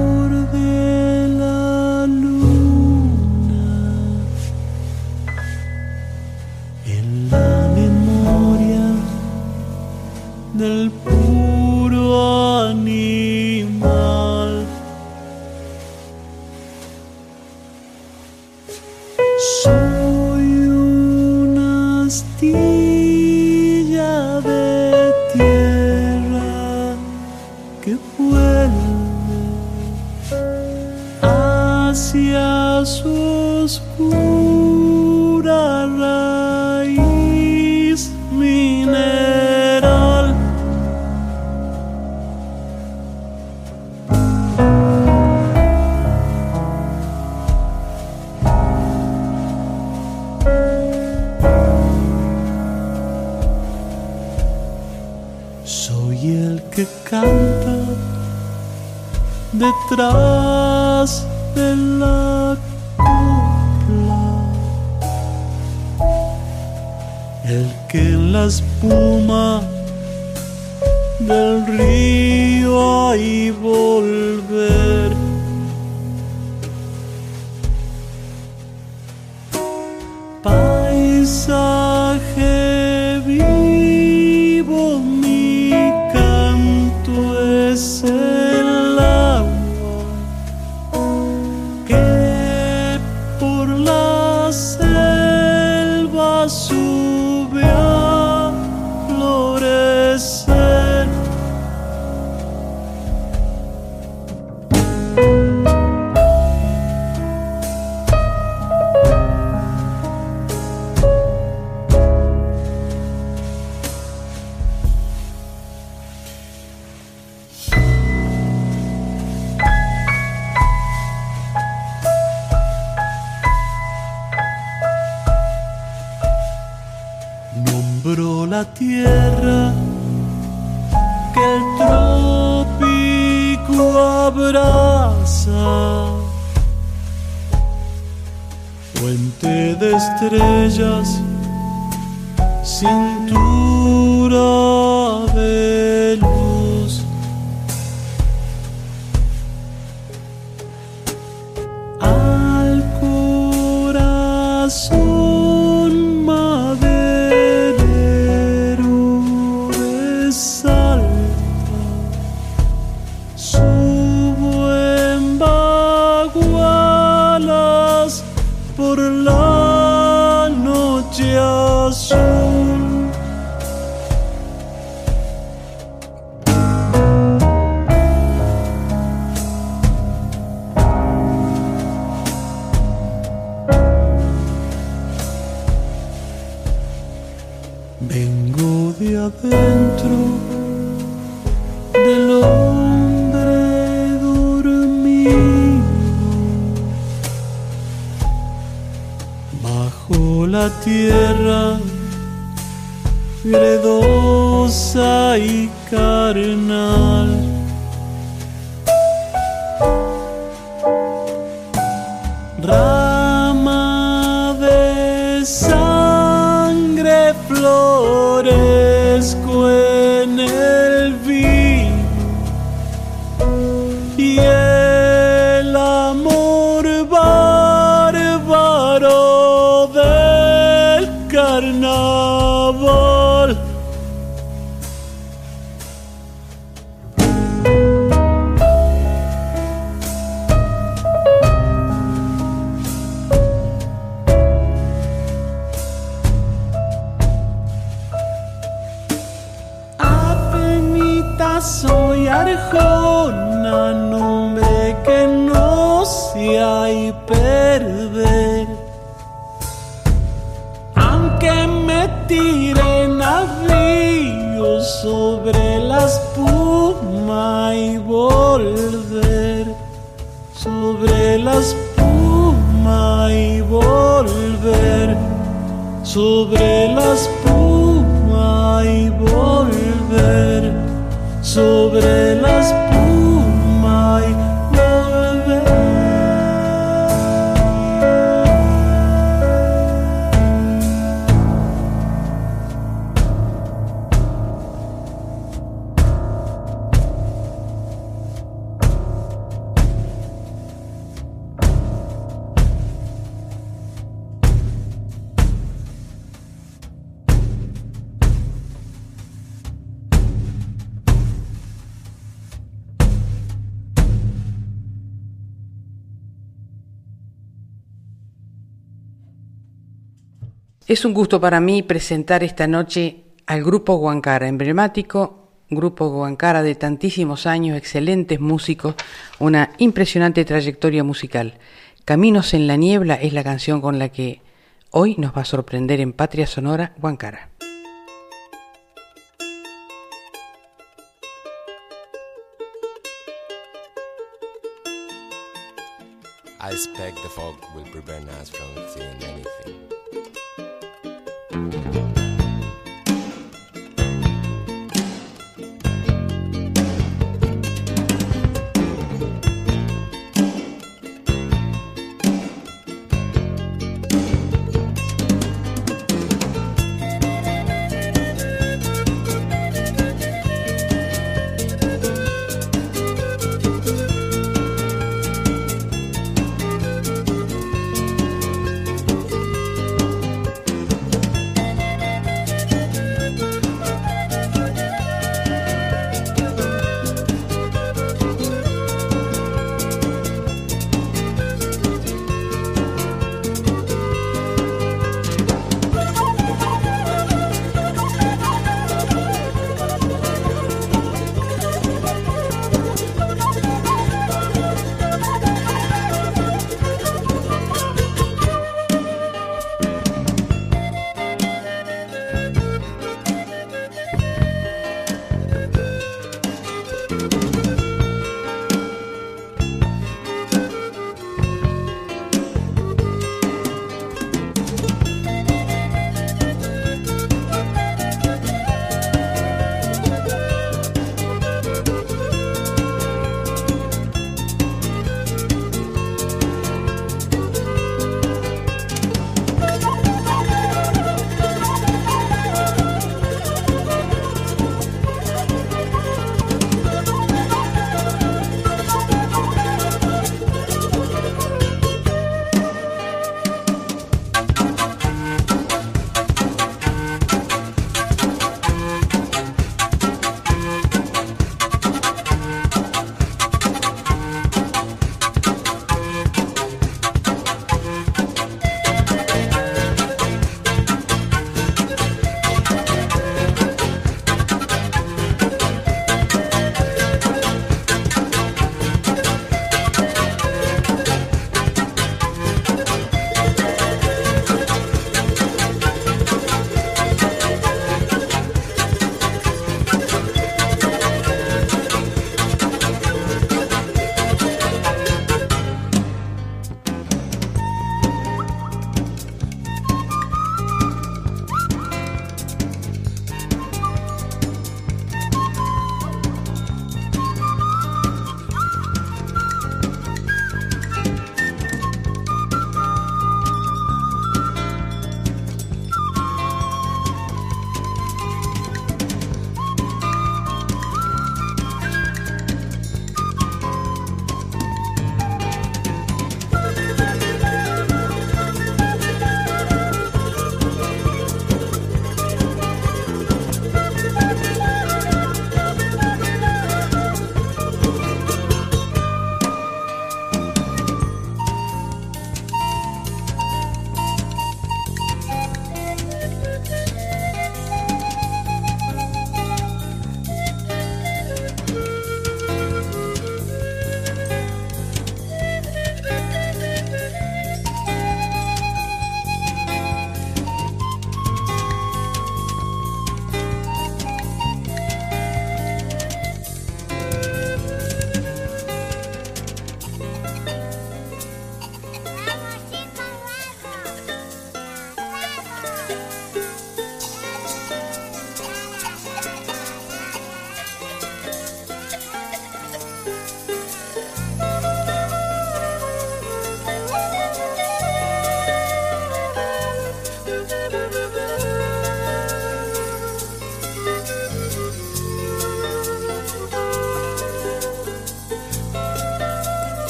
ra Vengo de adentro del hombre dormido bajo la tierra gredosa y carnal. Sobre Es un gusto para mí presentar esta noche al Grupo Guancara, emblemático Grupo Guancara de tantísimos años, excelentes músicos, una impresionante trayectoria musical. Caminos en la niebla es la canción con la que hoy nos va a sorprender en Patria Sonora Guancara. I expect the fog will prevent us from seeing anything. Y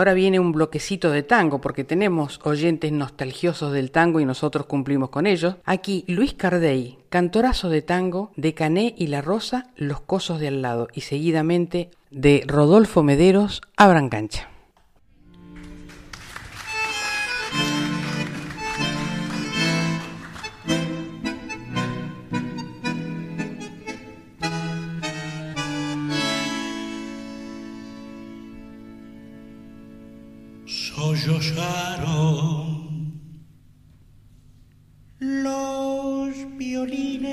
ahora viene un bloquecito de tango, porque tenemos oyentes nostalgiosos del tango y nosotros cumplimos con ellos. Aquí Luis Cardey, cantorazo de tango, de Cané y La Rosa, Los Cosos de al lado, y seguidamente de Rodolfo Mederos, Abran Cancha. Sollozaron los violines,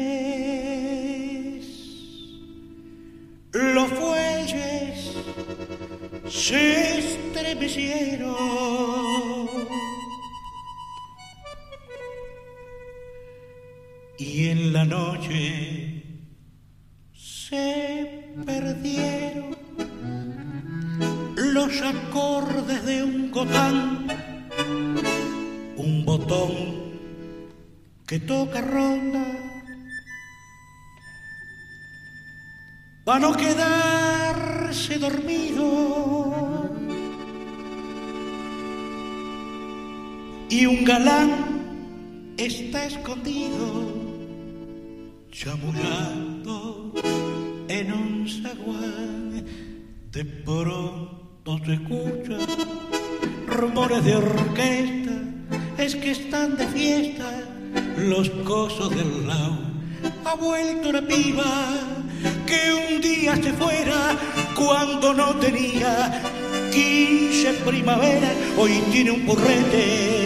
los fuelles se estremecieron. Y en la noche se perdieron los acordes de un cotán, un botón que toca ronda, para no quedarse dormido. Y un galán está escondido, chamullando en un zaguán de pronto se escuchan rumores de orquesta, es que están de fiesta los cosos del lao. Ha vuelto una piba que un día se fuera cuando no tenía 15 primavera, hoy tiene un burrete.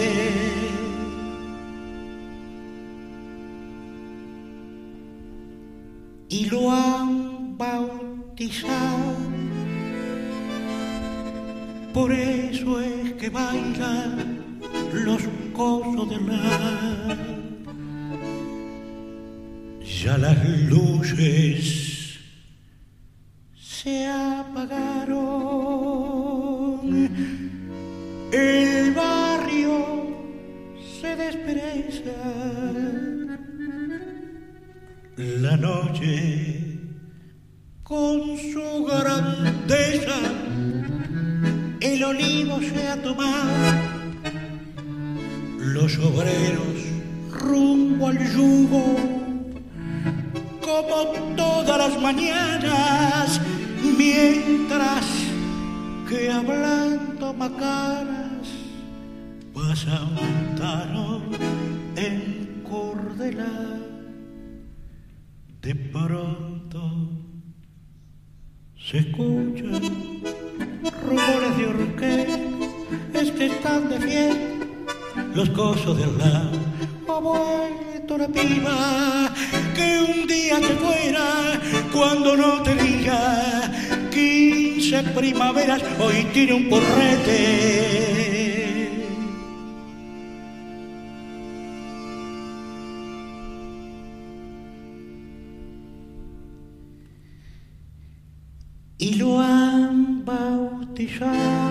Y lo han bautizado por eso es que bailan los cosos de la. Ya las luces se apagaron, el barrio se despereza, la noche con su grandeza el olivo se ha tomado, los obreros rumbo al yugo, como todas las mañanas, mientras que hablando macaras pasa un tano en cordela, de pronto se escucha rumores de orquesta, es que están de fiesta los cosos de al lado. Ha vuelto la piba que un día se fuera cuando no tenía quince primaveras, hoy tiene un porrete. y lo han bautizado.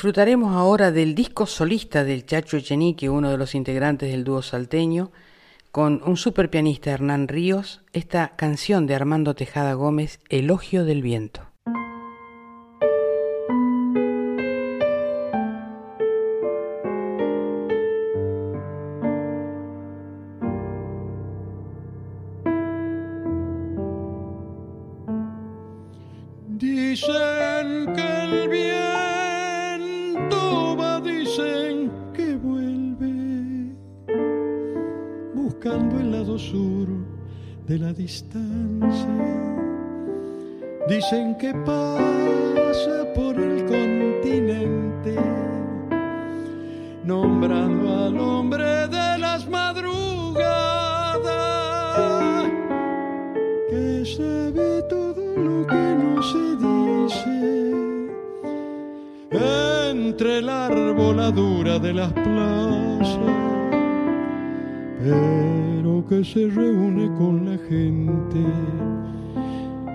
Disfrutaremos ahora del disco solista del Chacho Echenique, uno de los integrantes del dúo salteño, con un super pianista Hernán Ríos, esta canción de Armando Tejada Gómez, Elogio del Viento. De la distancia. Dicen que pasa por el continente, nombrando al hombre de las madrugadas, que sabe todo lo que no se dice entre la arboladura de las plazas que se reúne con la gente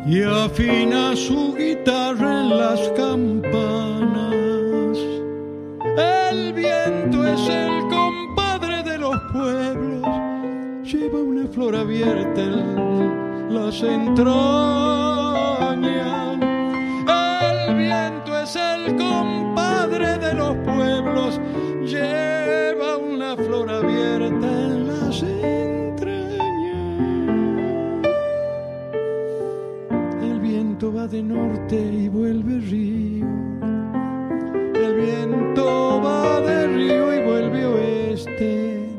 y afina su guitarra en las campanas. El viento es el compadre de los pueblos, lleva una flor abierta en las entrañas. El viento es el compadre de los pueblos, lleva una flor abierta va de norte y vuelve río. El viento va de río y vuelve oeste.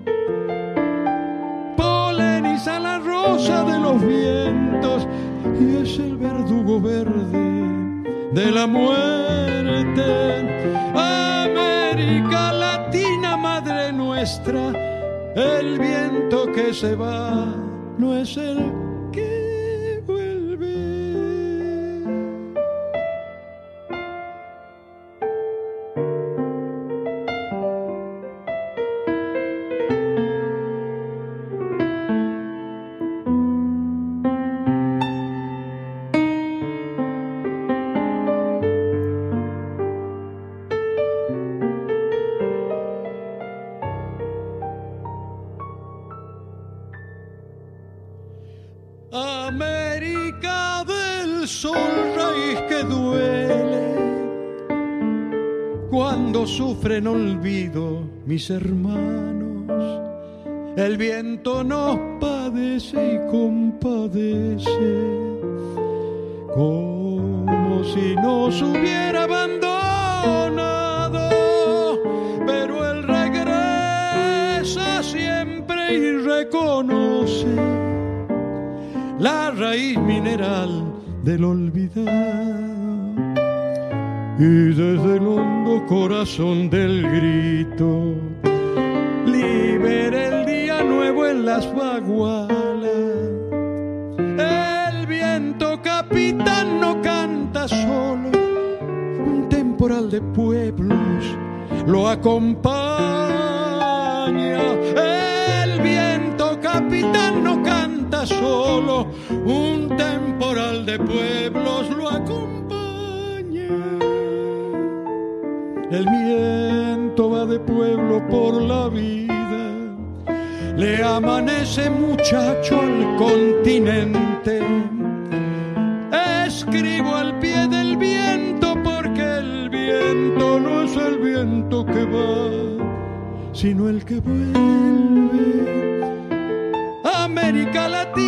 Poleniza la rosa de los vientos y es el verdugo verde de la muerte. América Latina, madre nuestra, el viento que se va no es el mis hermanos. El viento nos padece y compadece, como si nos hubiera abandonado, pero él regresa siempre y reconoce la raíz mineral del olvidado y desde el hondo corazón del grito libera el día nuevo en las bagualas. El viento capitán no canta solo, un temporal de pueblos lo acompaña. El viento capitán no canta solo, un temporal de pueblos lo acompaña. El viento va de pueblo por la vida, le amanece muchacho al continente. Escribo al pie del viento porque el viento no es el viento que va, sino el que vuelve. América Latina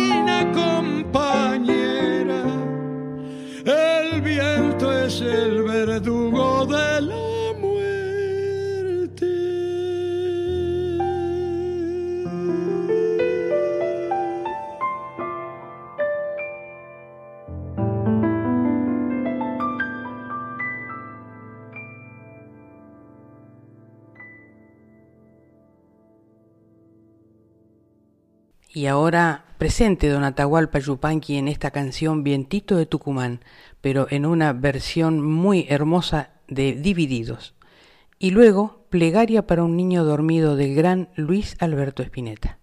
Y ahora presente don Atahualpa Yupanqui en esta canción Vientito de Tucumán, pero en una versión muy hermosa de Divididos. Y luego Plegaria para un niño dormido del gran Luis Alberto Spinetta.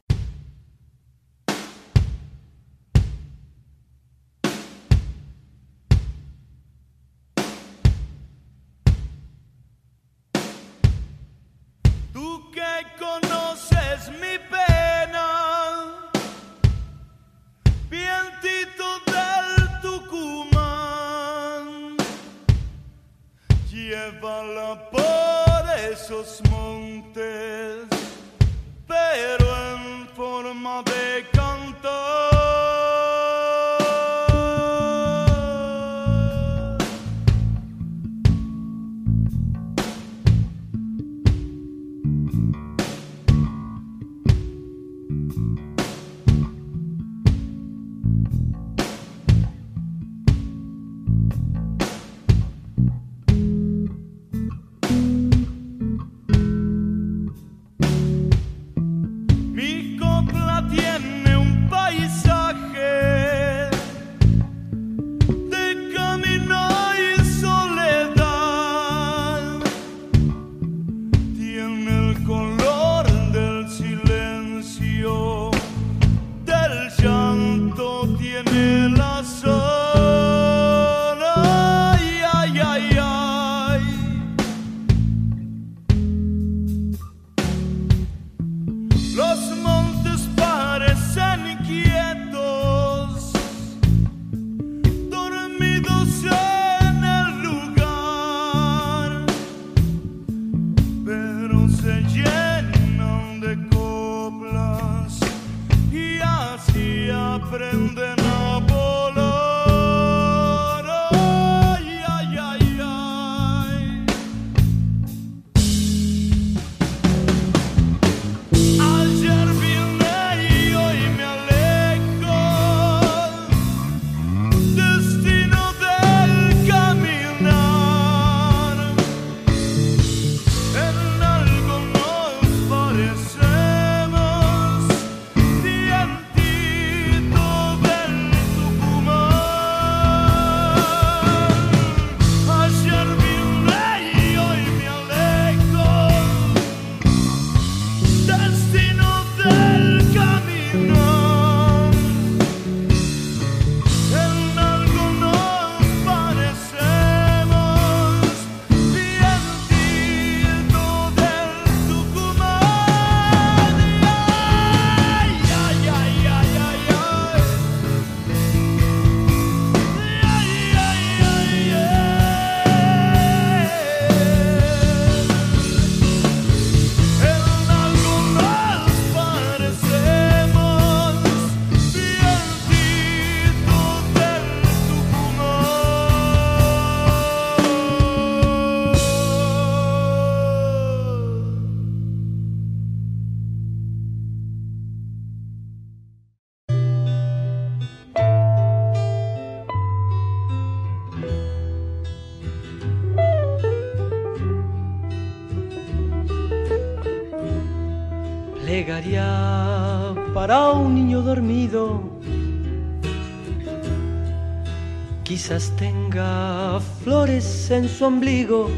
Quizás tenga flores en su ombligo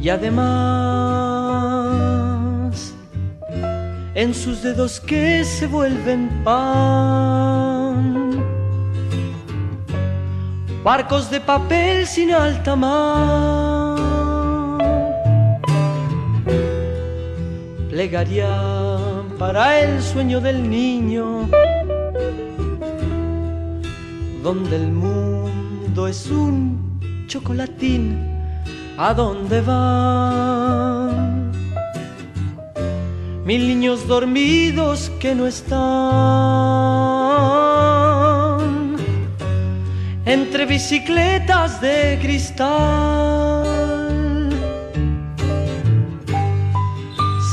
y además en sus dedos que se vuelven pan. Barcos de papel sin alta mar. Plegaría para el sueño del niño, donde el mundo es un chocolatín, ¿a dónde van? Mil niños dormidos que no están entre bicicletas de cristal.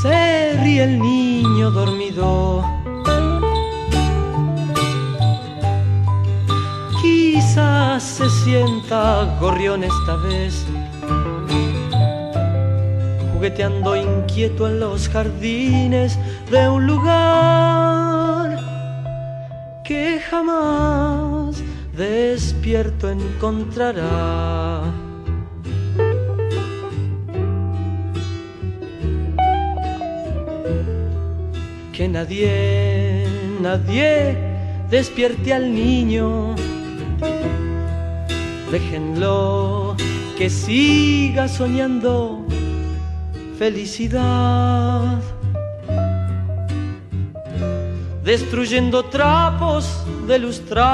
Se ríe el niño dormido. Se sienta gorrión esta vez, jugueteando inquieto en los jardines de un lugar que jamás despierto encontrará. que nadie, nadie despierte al niño. Déjenlo que siga soñando felicidad. Destruyendo trapos de lustrar,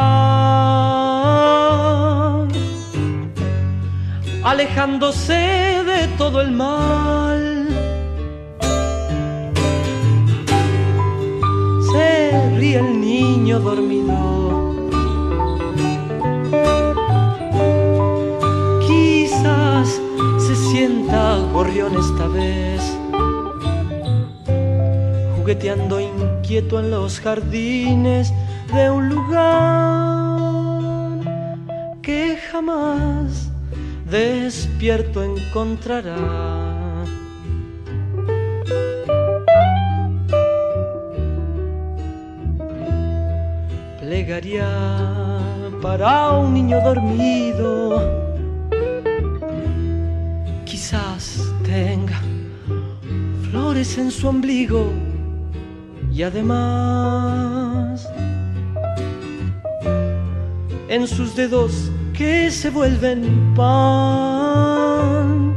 alejándose de todo el mal. Se ríe el niño dormido sienta gorrión esta vez, jugueteando inquieto en los jardines de un lugar que jamás despierto encontrará. Plegaría para un niño dormido en su ombligo y además en sus dedos que se vuelven pan.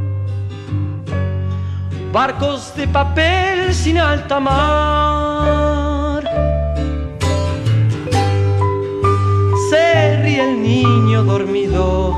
Barcos de papel sin alta mar. Se el niño dormido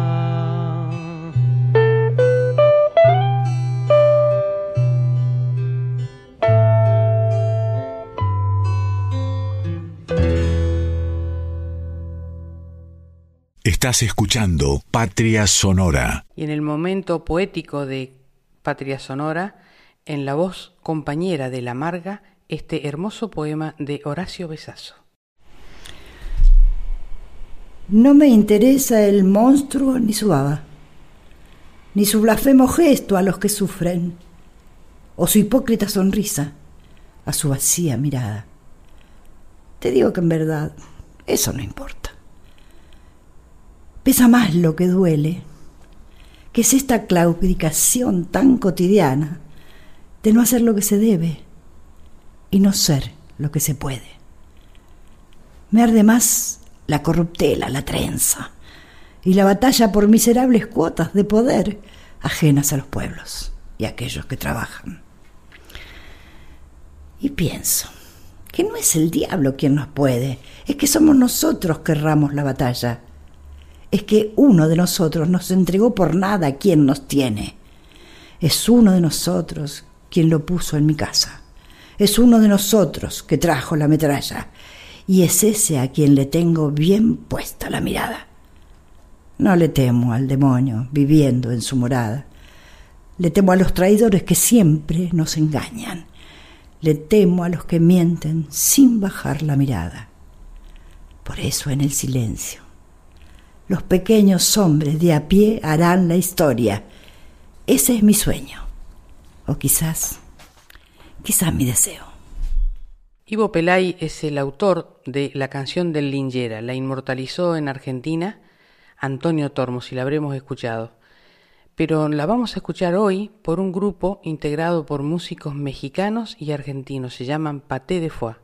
Estás escuchando Patria Sonora. Y en el momento poético de Patria Sonora, en la voz compañera de La Marga, este hermoso poema de Horacio Besazo. No me interesa el monstruo ni su baba, ni su blasfemo gesto a los que sufren, o su hipócrita sonrisa a su vacía mirada. Te digo que en verdad eso no importa. Pesa más lo que duele, que es esta claudicación tan cotidiana de no hacer lo que se debe y no ser lo que se puede. Me arde más la corruptela, la trenza y la batalla por miserables cuotas de poder ajenas a los pueblos y a aquellos que trabajan. Y pienso que no es el diablo quien nos puede, es que somos nosotros que erramos la batalla es que uno de nosotros nos entregó por nada quien nos tiene. Es uno de nosotros quien lo puso en mi casa. Es uno de nosotros que trajo la metralla. Y es ese a quien le tengo bien puesta la mirada. No le temo al demonio viviendo en su morada. Le temo a los traidores que siempre nos engañan. Le temo a los que mienten sin bajar la mirada. Por eso en el silencio los pequeños hombres de a pie harán la historia. Ese es mi sueño. O quizás, quizás mi deseo. Ivo Pelay es el autor de la canción del Lingera. La inmortalizó en Argentina Antonio Tormo, si la habremos escuchado. Pero la vamos a escuchar hoy por un grupo integrado por músicos mexicanos y argentinos. Se llaman Paté de Foix.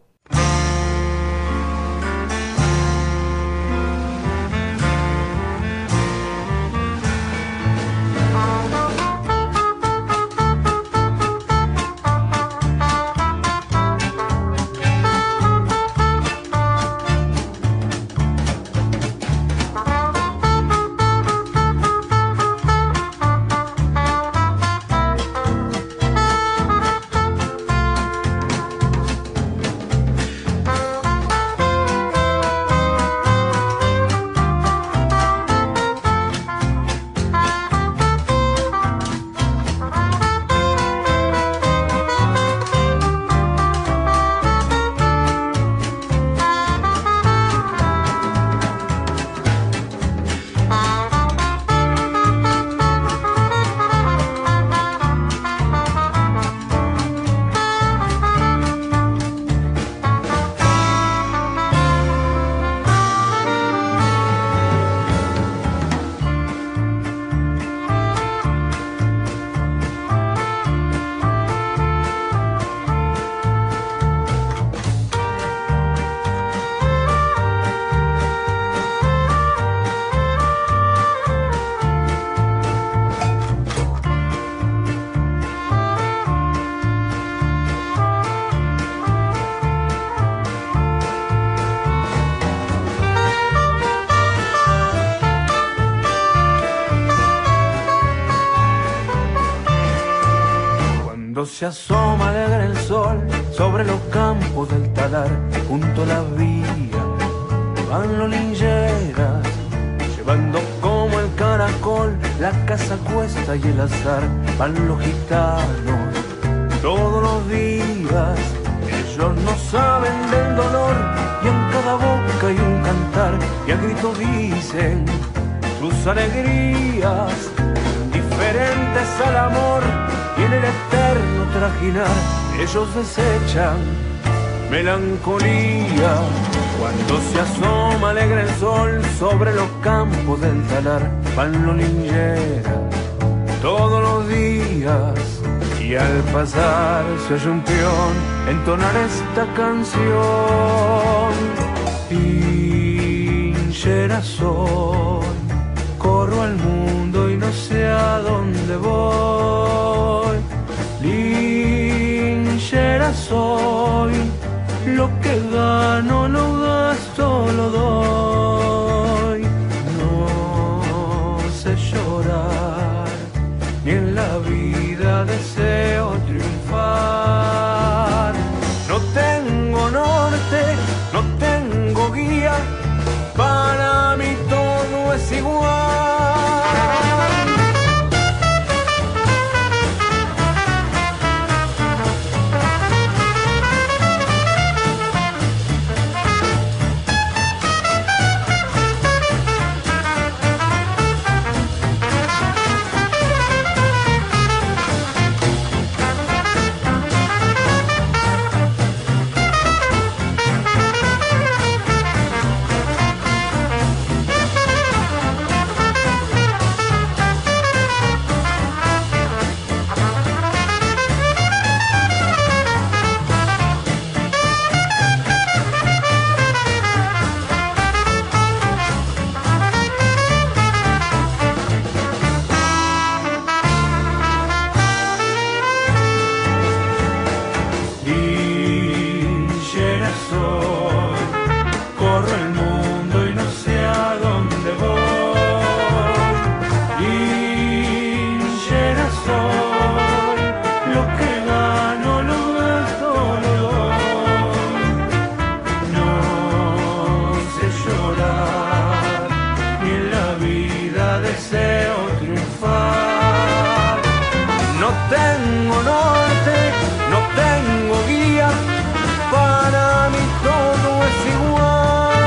Se asoma alegre el sol sobre los campos del talar, junto a la vía van los lingeras, llevando como el caracol la casa cuesta y el azar, van los gitanos todos los días. Ellos no saben del dolor y en cada boca hay un cantar y a grito dicen sus alegrías, diferentes al amor y en el eterno trajinar ellos desechan melancolía. Cuando se asoma alegre el sol sobre los campos del talar, van los todos los días. Y al pasar se oye un peón entonar esta canción. Linchera soy, corro al mundo y no sé a dónde voy. Soy, lo que gano lo gasto, lo doy. Tengo norte, no tengo guía, para mí todo es igual.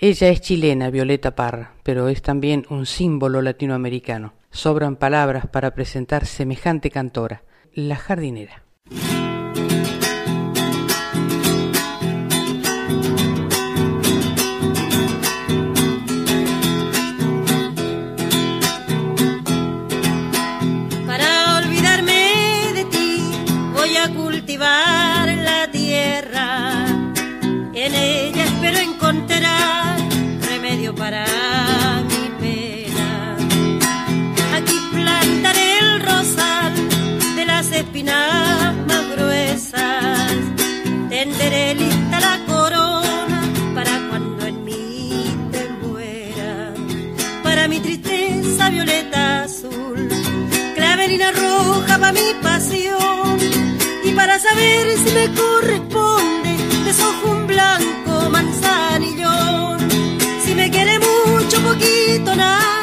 Ella es chilena, Violeta Parra, pero es también un símbolo latinoamericano. Sobran palabras para presentar semejante cantora, la jardinera. Roja para mi pasión. Y para saber si me corresponde desojo un blanco manzanillón. Si me quiere mucho poquito nada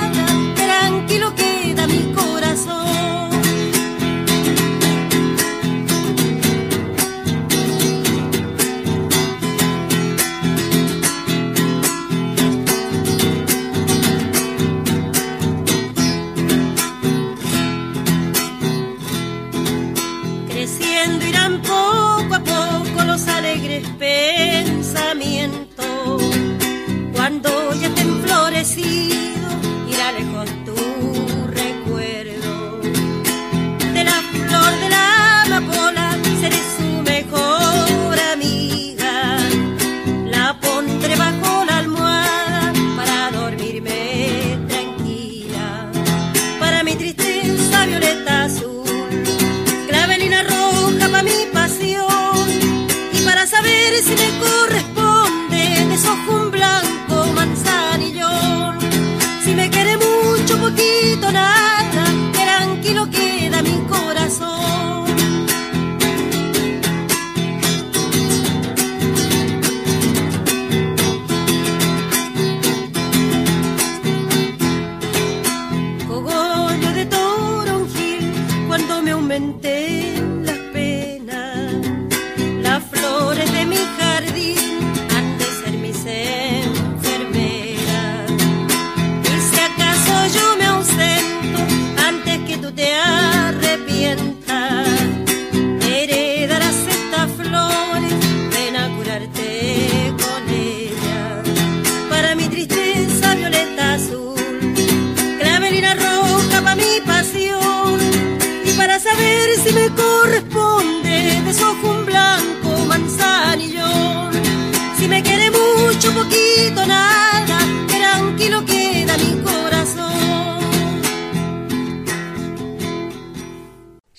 los alegres pensamientos. Cuando ya estén florecidos,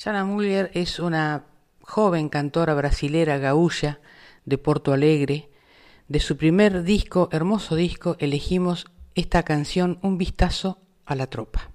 Sana Muller es una joven cantora brasilera gaúcha de Porto Alegre. De su primer disco, hermoso disco, elegimos esta canción Un vistazo a la tropa.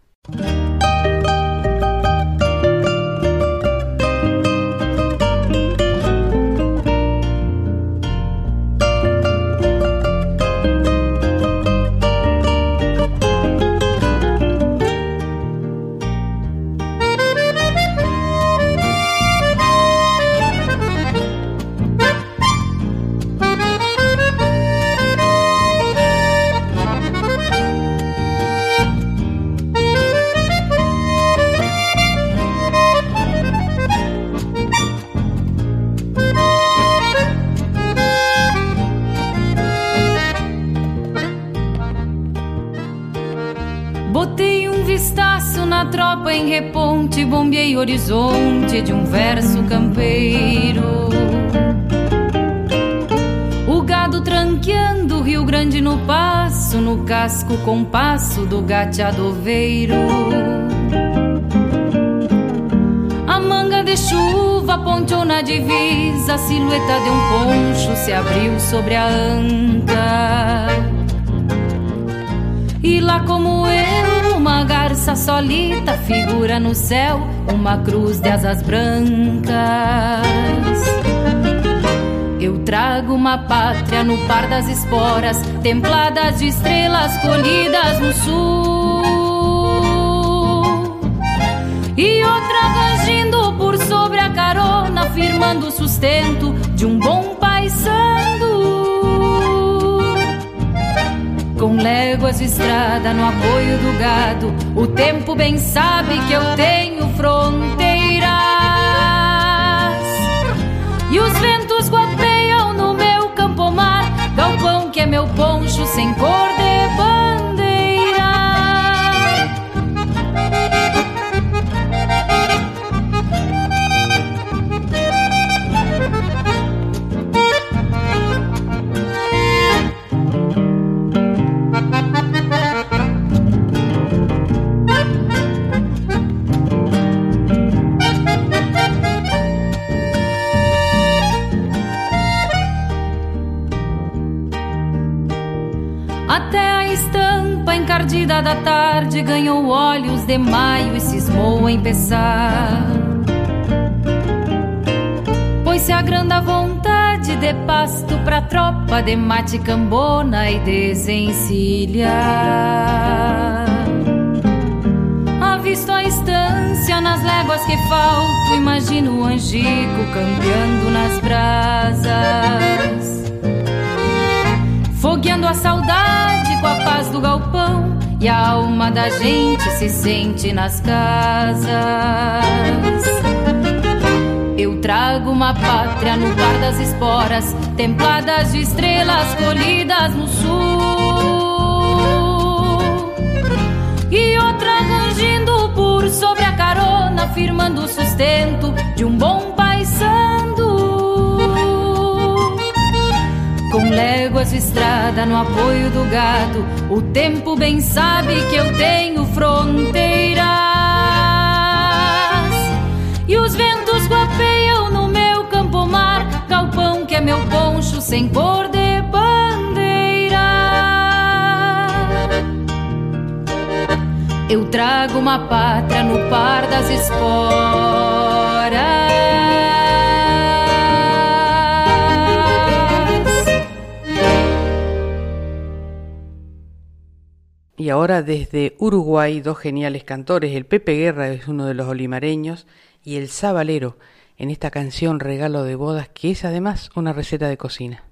Tropa em reponte, bombeei horizonte de um verso campeiro. O gado tranqueando o Rio Grande no passo, no casco compasso do gateadoveiro. A manga de chuva ponteou na divisa, a silhueta de um poncho se abriu sobre a anca. E lá como eu, uma garça solita figura no céu, uma cruz de asas brancas. Eu trago uma pátria no par das esporas, templadas de estrelas colhidas no sul. E outra rangindo por sobre a carona, firmando o sustento de um bom paisando com léguas de estrada no apoio do gado. O tempo bem sabe que eu tenho fronteiras. E os ventos guapeiam no meu campo-mar, galpão que é meu poncho sem cor da tarde ganhou olhos de maio e cismou em pensar. Pois se agranda a vontade de pasto pra tropa de mate cambona e desencilha. Avisto a estância nas léguas que falto, imagino o angico campeando nas brasas. Fogueando a saudade com a paz do galpão E a alma da gente se sente nas casas. Eu trago uma pátria no par das esporas Templadas de estrelas colhidas no sul. E outra rangindo por sobre a carona Firmando o sustento de um bom com léguas de estrada no apoio do gado, o tempo bem sabe que eu tenho fronteiras. E os ventos guapeiam no meu campo-mar, galpão que é meu poncho sem cor de bandeira. Eu trago uma pátria no par das esporas. Ahora desde Uruguay, dos geniales cantores, el Pepe Guerra es uno de los olimareños y el Zabalero en esta canción Regalo de Bodas, que es además una receta de cocina.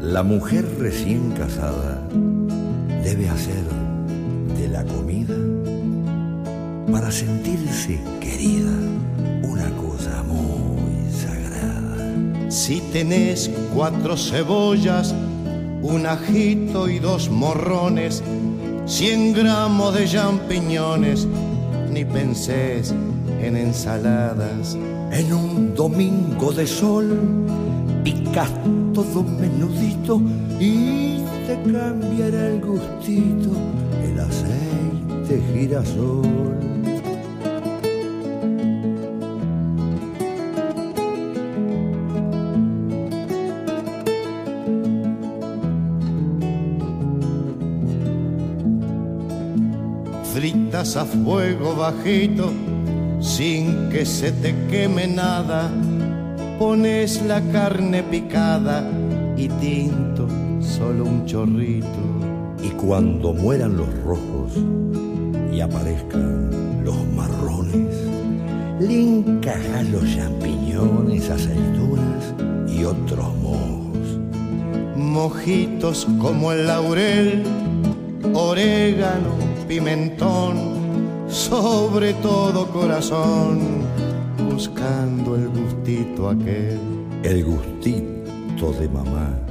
La mujer recién casada debe hacer la comida para sentirse querida una cosa muy sagrada. Si tenés cuatro cebollas, un ajito y dos morrones, cien gramos de champiñones, ni pensés en ensaladas. En un domingo de sol, picas todo menudito y te cambiará el gustito el girasol. Fritas a fuego bajito, sin que se te queme nada, pones la carne picada y tinto, solo un chorrito. Y cuando mueran los rojos aparezcan los marrones, le encajas los champiñones, aceitunas y otros mojos. Mojitos como el laurel, orégano, pimentón, sobre todo corazón, buscando el gustito aquel. El gustito de mamá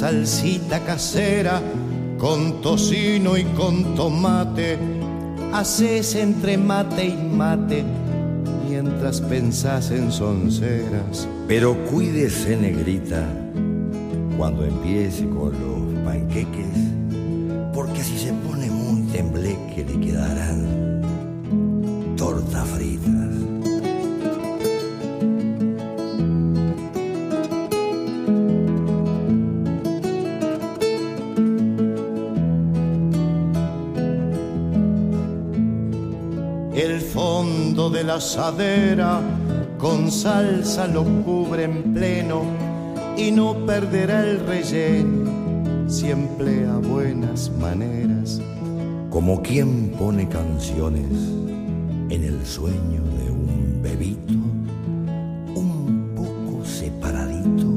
salsita casera con tocino y con tomate, haces entre mate y mate mientras pensás en sonceras. Pero cuídese, negrita, cuando empiece con los asadera con salsa lo cubre en pleno y no perderá el relleno si emplea buenas maneras. Como quien pone canciones en el sueño de un bebito, un poco separadito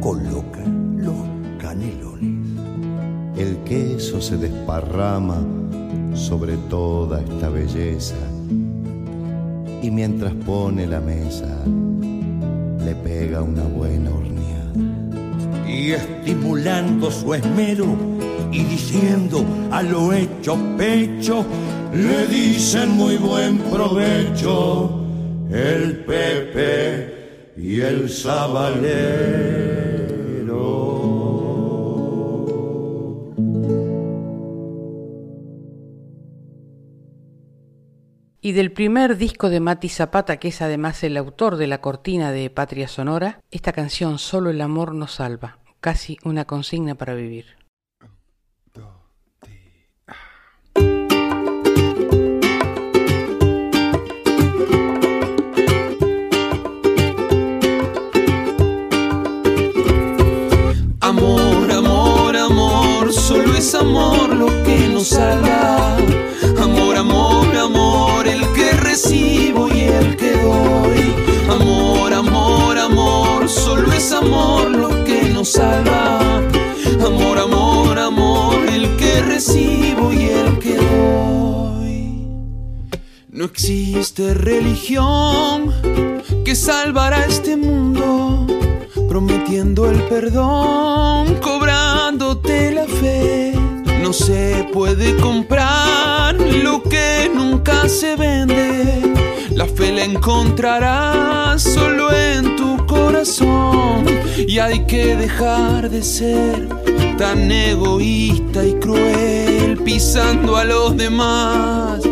coloca los canelones. El queso se desparrama sobre toda esta belleza y mientras pone la mesa le pega una buena horneada. Y estimulando su esmero y diciendo a lo hecho pecho, le dicen muy buen provecho el Pepe y el Sabalero. Y del primer disco de Mati Zapata, que es además el autor de la cortina de Patria Sonora, esta canción Solo el amor nos salva, casi una consigna para vivir. Amor, amor, amor, solo es amor lo que nos salva. Recibo y el que doy. Amor, amor, amor, solo es amor lo que nos salva. Amor, amor, amor, el que recibo y el que doy. No existe religión que salvará este mundo prometiendo el perdón, cobrándote la fe. No se puede comprar lo que nunca se vende. La fe la encontrarás solo en tu corazón. Y hay que dejar de ser tan egoísta y cruel, pisando a los demás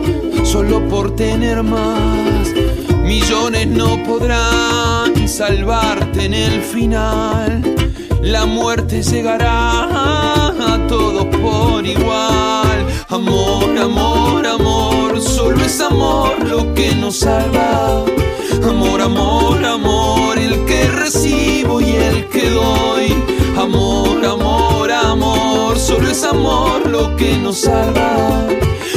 solo por tener más. Millones no podrán salvarte en el final. La muerte llegará por igual. Amor, amor, amor, solo es amor lo que nos salva. Amor, amor, amor, el que recibo y el que doy. Amor, amor, amor, solo es amor lo que nos salva.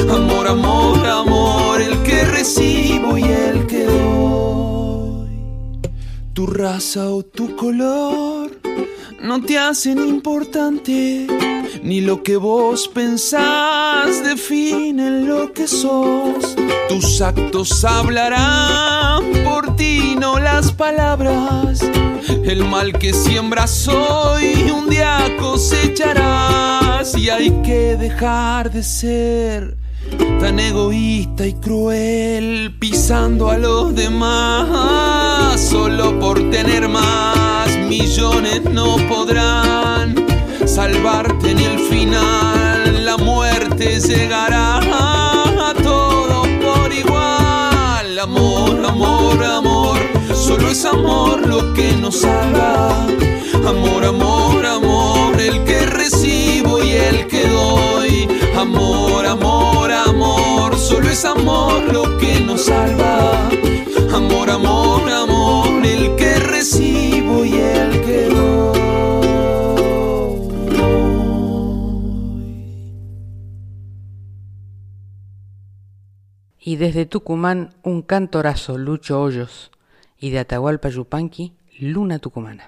Amor, amor, amor, el que recibo y el que doy. Tu raza o tu color no te hacen importante, ni lo que vos pensás define lo que sos. Tus actos hablarán por ti, no las palabras. El mal que siembras hoy un día cosecharás y hay que dejar de ser tan egoísta y cruel, pisando a los demás solo por tener más millones no podrán salvarte en el final, la muerte llegará a todo por igual. Amor, amor, amor, solo es amor lo que nos salva. Amor, amor, amor, el que recibo y el que doy. Amor, amor, amor, solo es amor lo que nos salva. Amor, amor, amor, Y desde Tucumán, un cantorazo, Lucho Hoyos. Y de Atahualpa Yupanqui, Luna Tucumana.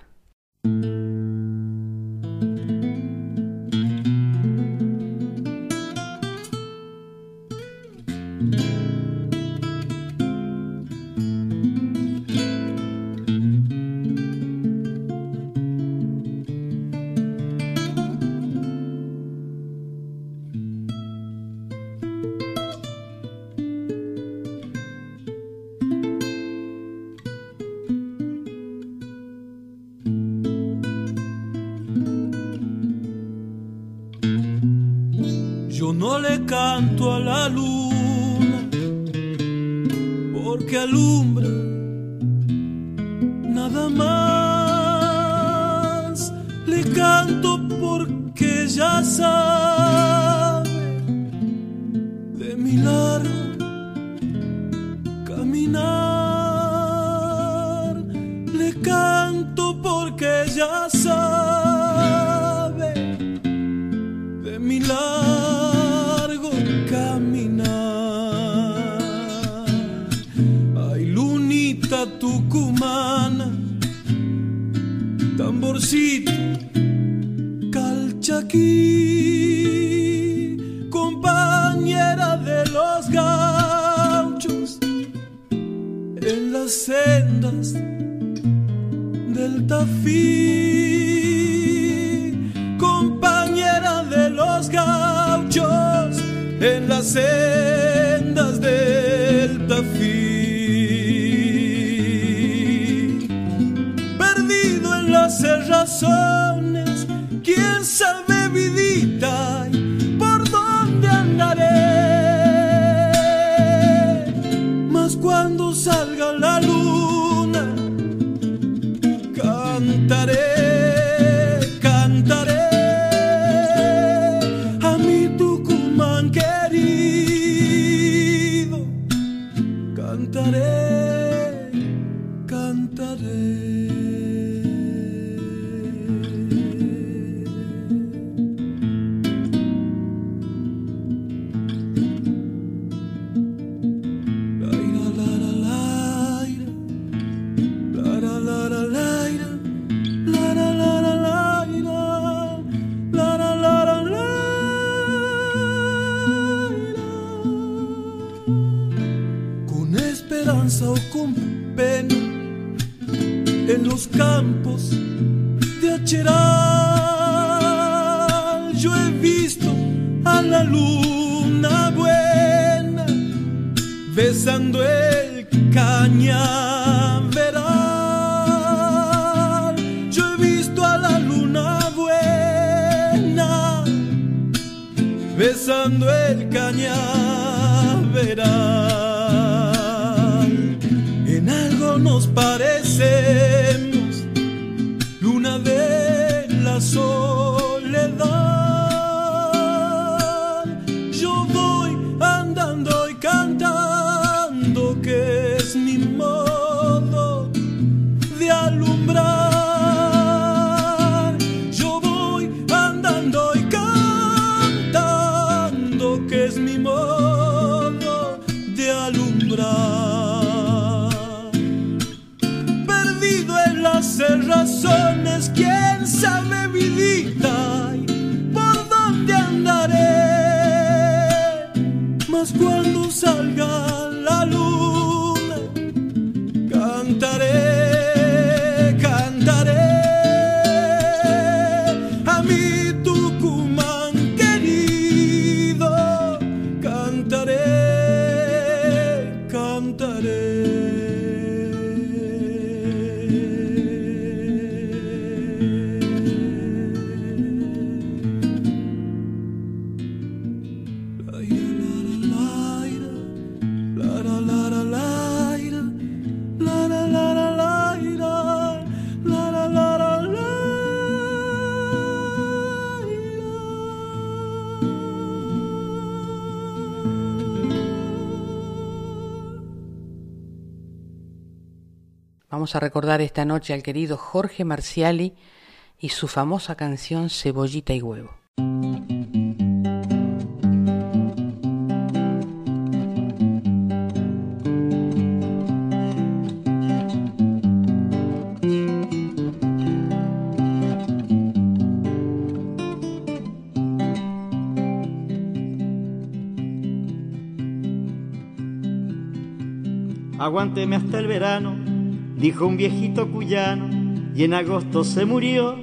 God. Vamos a recordar esta noche al querido Jorge Marciali y su famosa canción Cebollita y Huevo. Aguánteme hasta el verano, dijo un viejito cuyano, y en agosto se murió.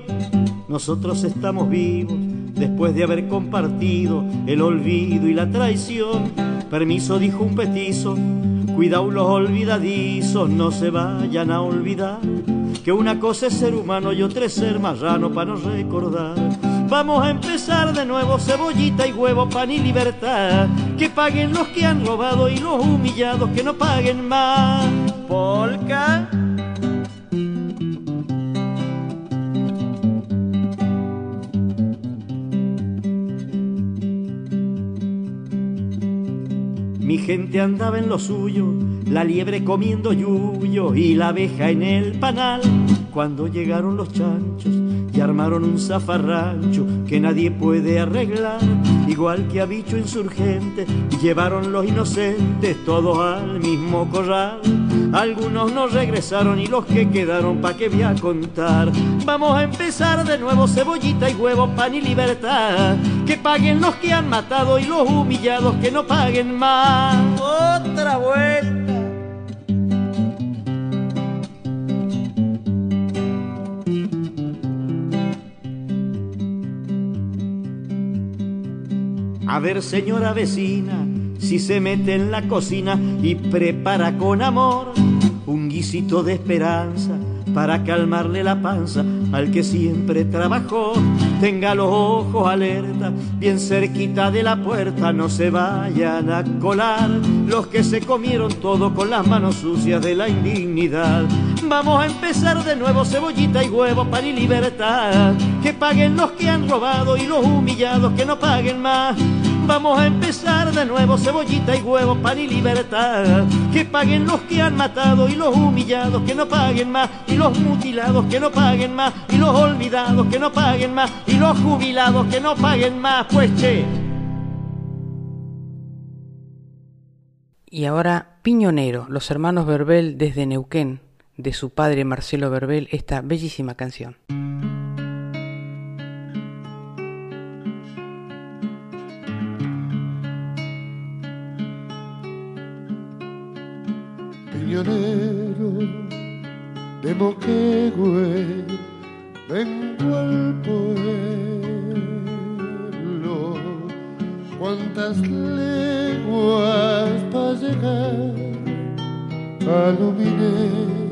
Nosotros estamos vivos después de haber compartido el olvido y la traición. Permiso, dijo un petizo, cuidado los olvidadizos, no se vayan a olvidar que una cosa es ser humano y otra es ser marrano para no recordar. Vamos a empezar de nuevo, cebollita y huevo, pan y libertad. Que paguen los que han robado y los humillados que no paguen más. Polka. Gente andaba en lo suyo, la liebre comiendo yuyo y la abeja en el panal. Cuando llegaron los chanchos y armaron un zafarrancho que nadie puede arreglar, igual que a bicho insurgente, llevaron los inocentes todos al mismo corral. Algunos no regresaron y los que quedaron pa' que voy a contar. Vamos a empezar de nuevo, cebollita y huevo, pan y libertad. Que paguen los que han matado y los humillados que no paguen más. Otra vuelta. A ver, señora vecina, si se mete en la cocina y prepara con amor un guisito de esperanza para calmarle la panza al que siempre trabajó. Tenga los ojos alerta, bien cerquita de la puerta, no se vayan a colar los que se comieron todo con las manos sucias de la indignidad. Vamos a empezar de nuevo, cebollita y huevo, pan y libertad. Que paguen los que han robado y los humillados que no paguen más. Vamos a empezar de nuevo, cebollita y huevo, pan y libertad. Que paguen los que han matado y los humillados que no paguen más. Y los mutilados que no paguen más. Y los olvidados que no paguen más. Y los jubilados que no paguen más. Pues che. Y ahora Piñonero, los hermanos Verbel desde Neuquén, de su padre Marcelo Verbel, esta bellísima canción. Piñonero de Moquegüe, vengo al pueblo. Cuántas leguas para llegar a Luminé.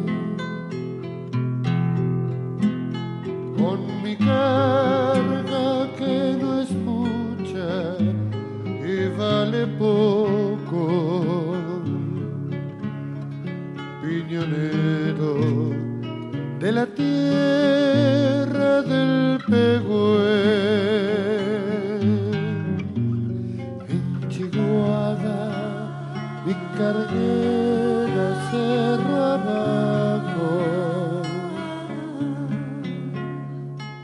Piñonero de la tierra del Pegüe. En Chihuahua mi carguera cerro abajo.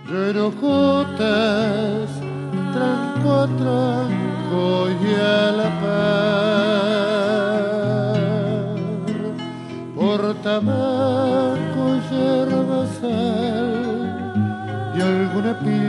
Renojotas, tranco a tranco y a la gonna be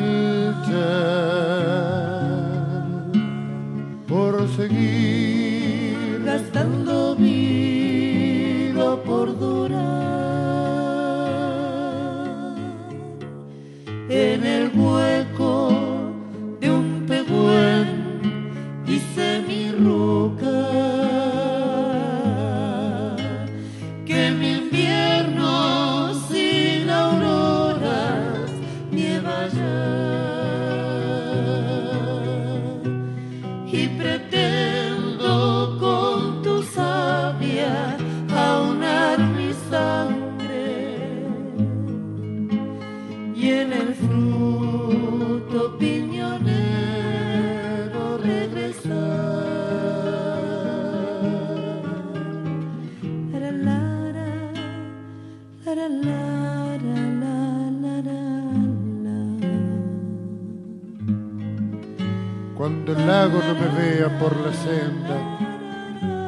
me vea por la senda,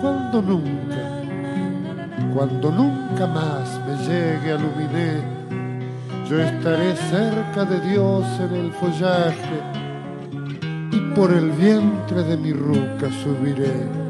cuando nunca, cuando nunca más me llegue a Luminé, yo estaré cerca de Dios en el follaje y por el vientre de mi ruca subiré.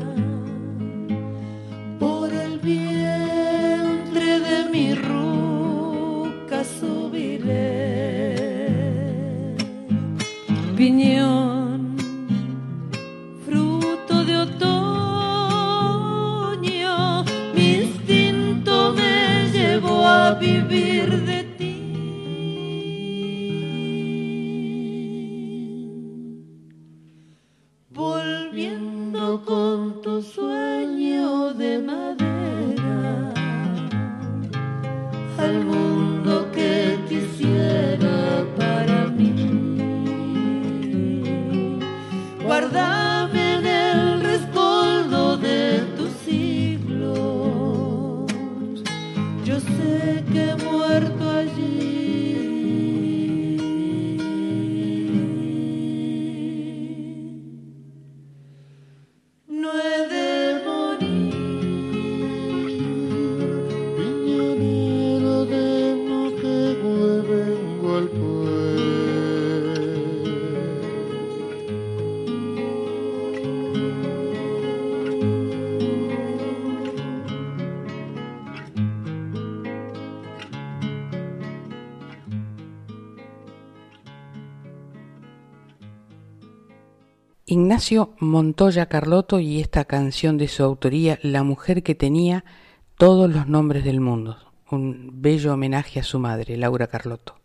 Montoya Carlotto y esta canción de su autoría, La mujer que tenía todos los nombres del mundo. Un bello homenaje a su madre, Laura Carlotto.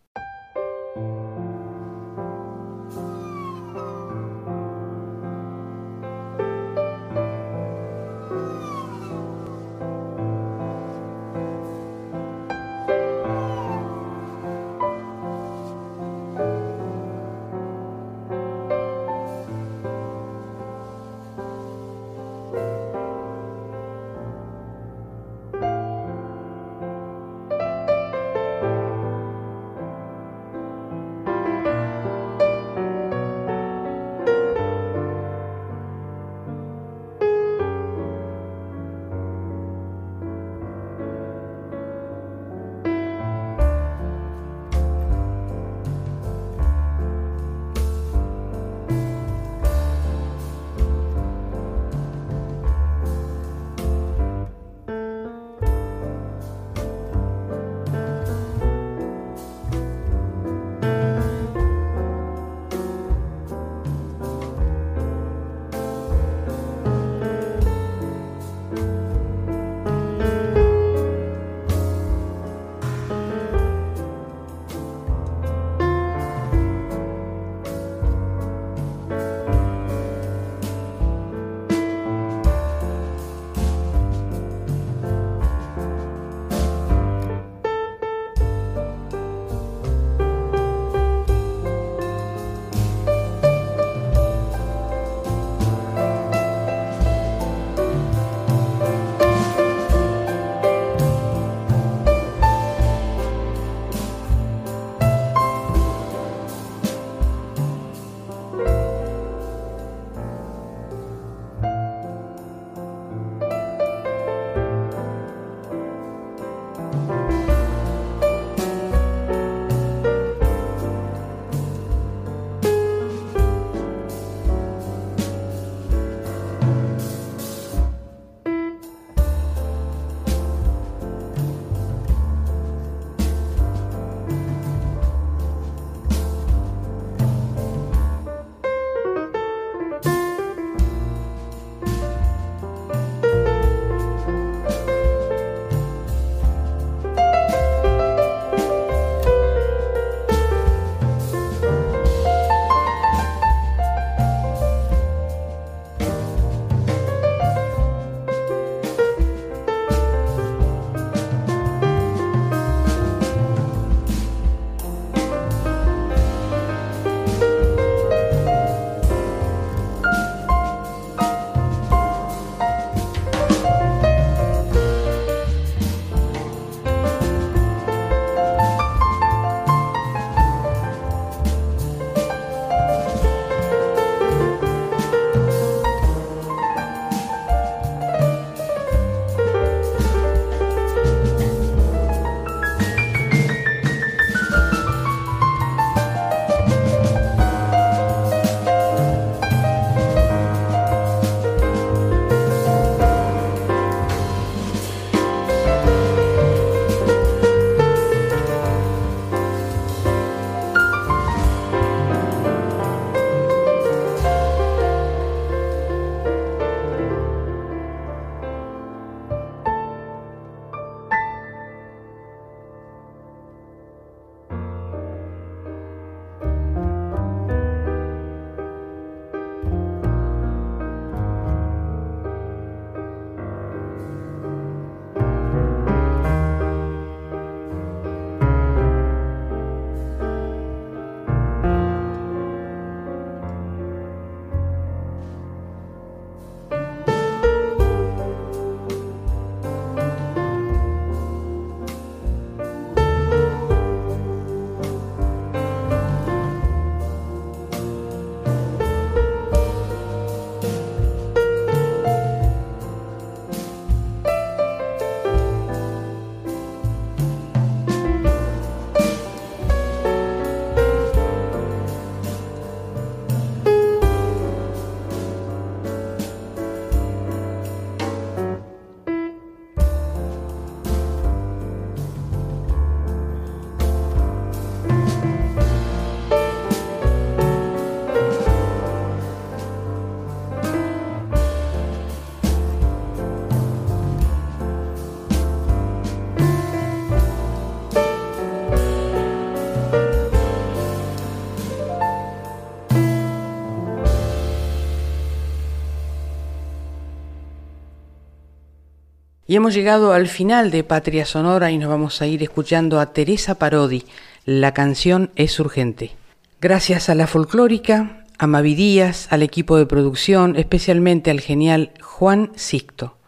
Y hemos llegado al final de Patria Sonora y nos vamos a ir escuchando a Teresa Parodi. La canción es urgente. Gracias a la folclórica, a Mavi Díaz, al equipo de producción, especialmente al genial Juan Sicto,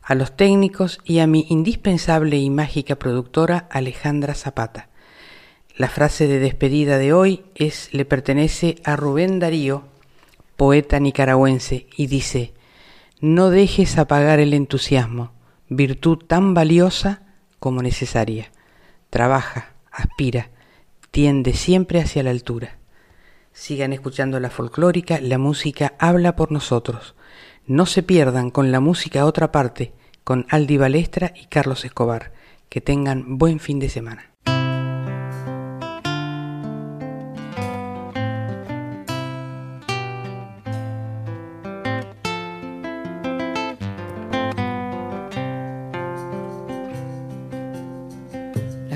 a los técnicos y a mi indispensable y mágica productora Alejandra Zapata. La frase de despedida de hoy es le pertenece a Rubén Darío, poeta nicaragüense, y dice: No dejes apagar el entusiasmo virtud tan valiosa como necesaria. Trabaja, aspira, tiende siempre hacia la altura. Sigan escuchando la folclórica, la música habla por nosotros. No se pierdan con la música a otra parte, con Aldi Balestra y Carlos Escobar. Que tengan buen fin de semana.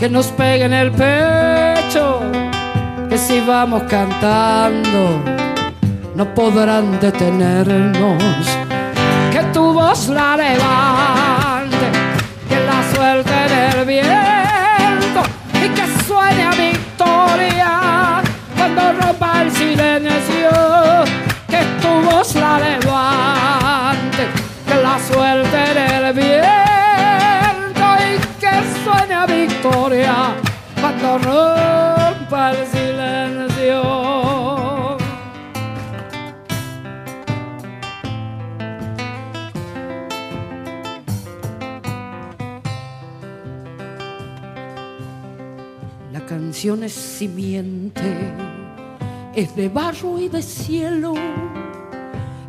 que nos pegue en el pecho, que si vamos cantando no podrán detenernos, que tu voz la levante, que la suelte en el viento y que suene victoria cuando rompa el silencio, que tu voz la levante, que la suelte en el viento rompa el silencio. La canción es simiente, es de barro y de cielo,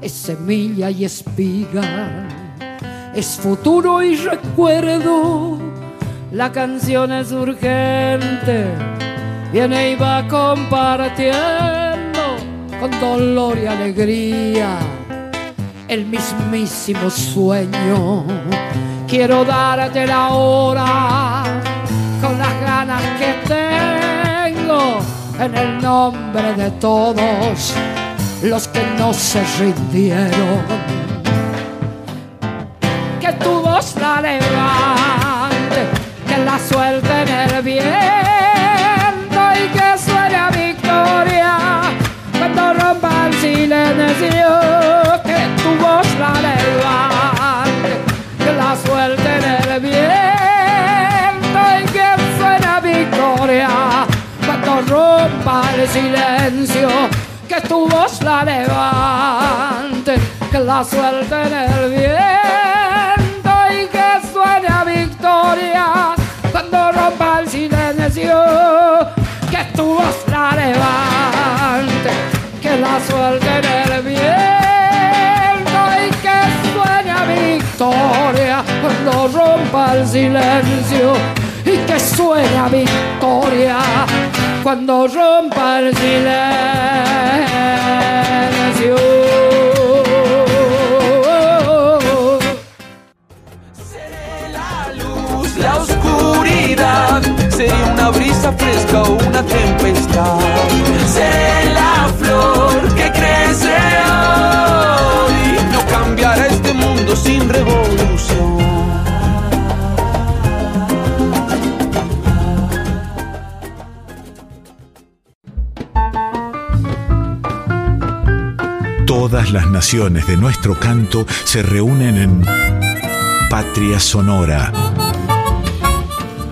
es semilla y espiga, es futuro y recuerdo la canción es urgente, viene y va compartiendo con dolor y alegría el mismísimo sueño. Quiero darte la hora con las ganas que tengo en el nombre de todos los que no se rindieron. Que tu voz la la suerte en el viento y que suene victoria cuando rompa el silencio que tu voz la levante que la suerte en el viento y que suene victoria cuando rompa el silencio que tu voz la levante que la suerte en el viento la en el viento y que suene a victoria cuando rompa el silencio y que suene a victoria cuando rompa el silencio. Sería una brisa fresca o una tempestad. Seré la flor que crece hoy, no cambiará este mundo sin revolución. Todas las naciones de nuestro canto se reúnen en Patria Sonora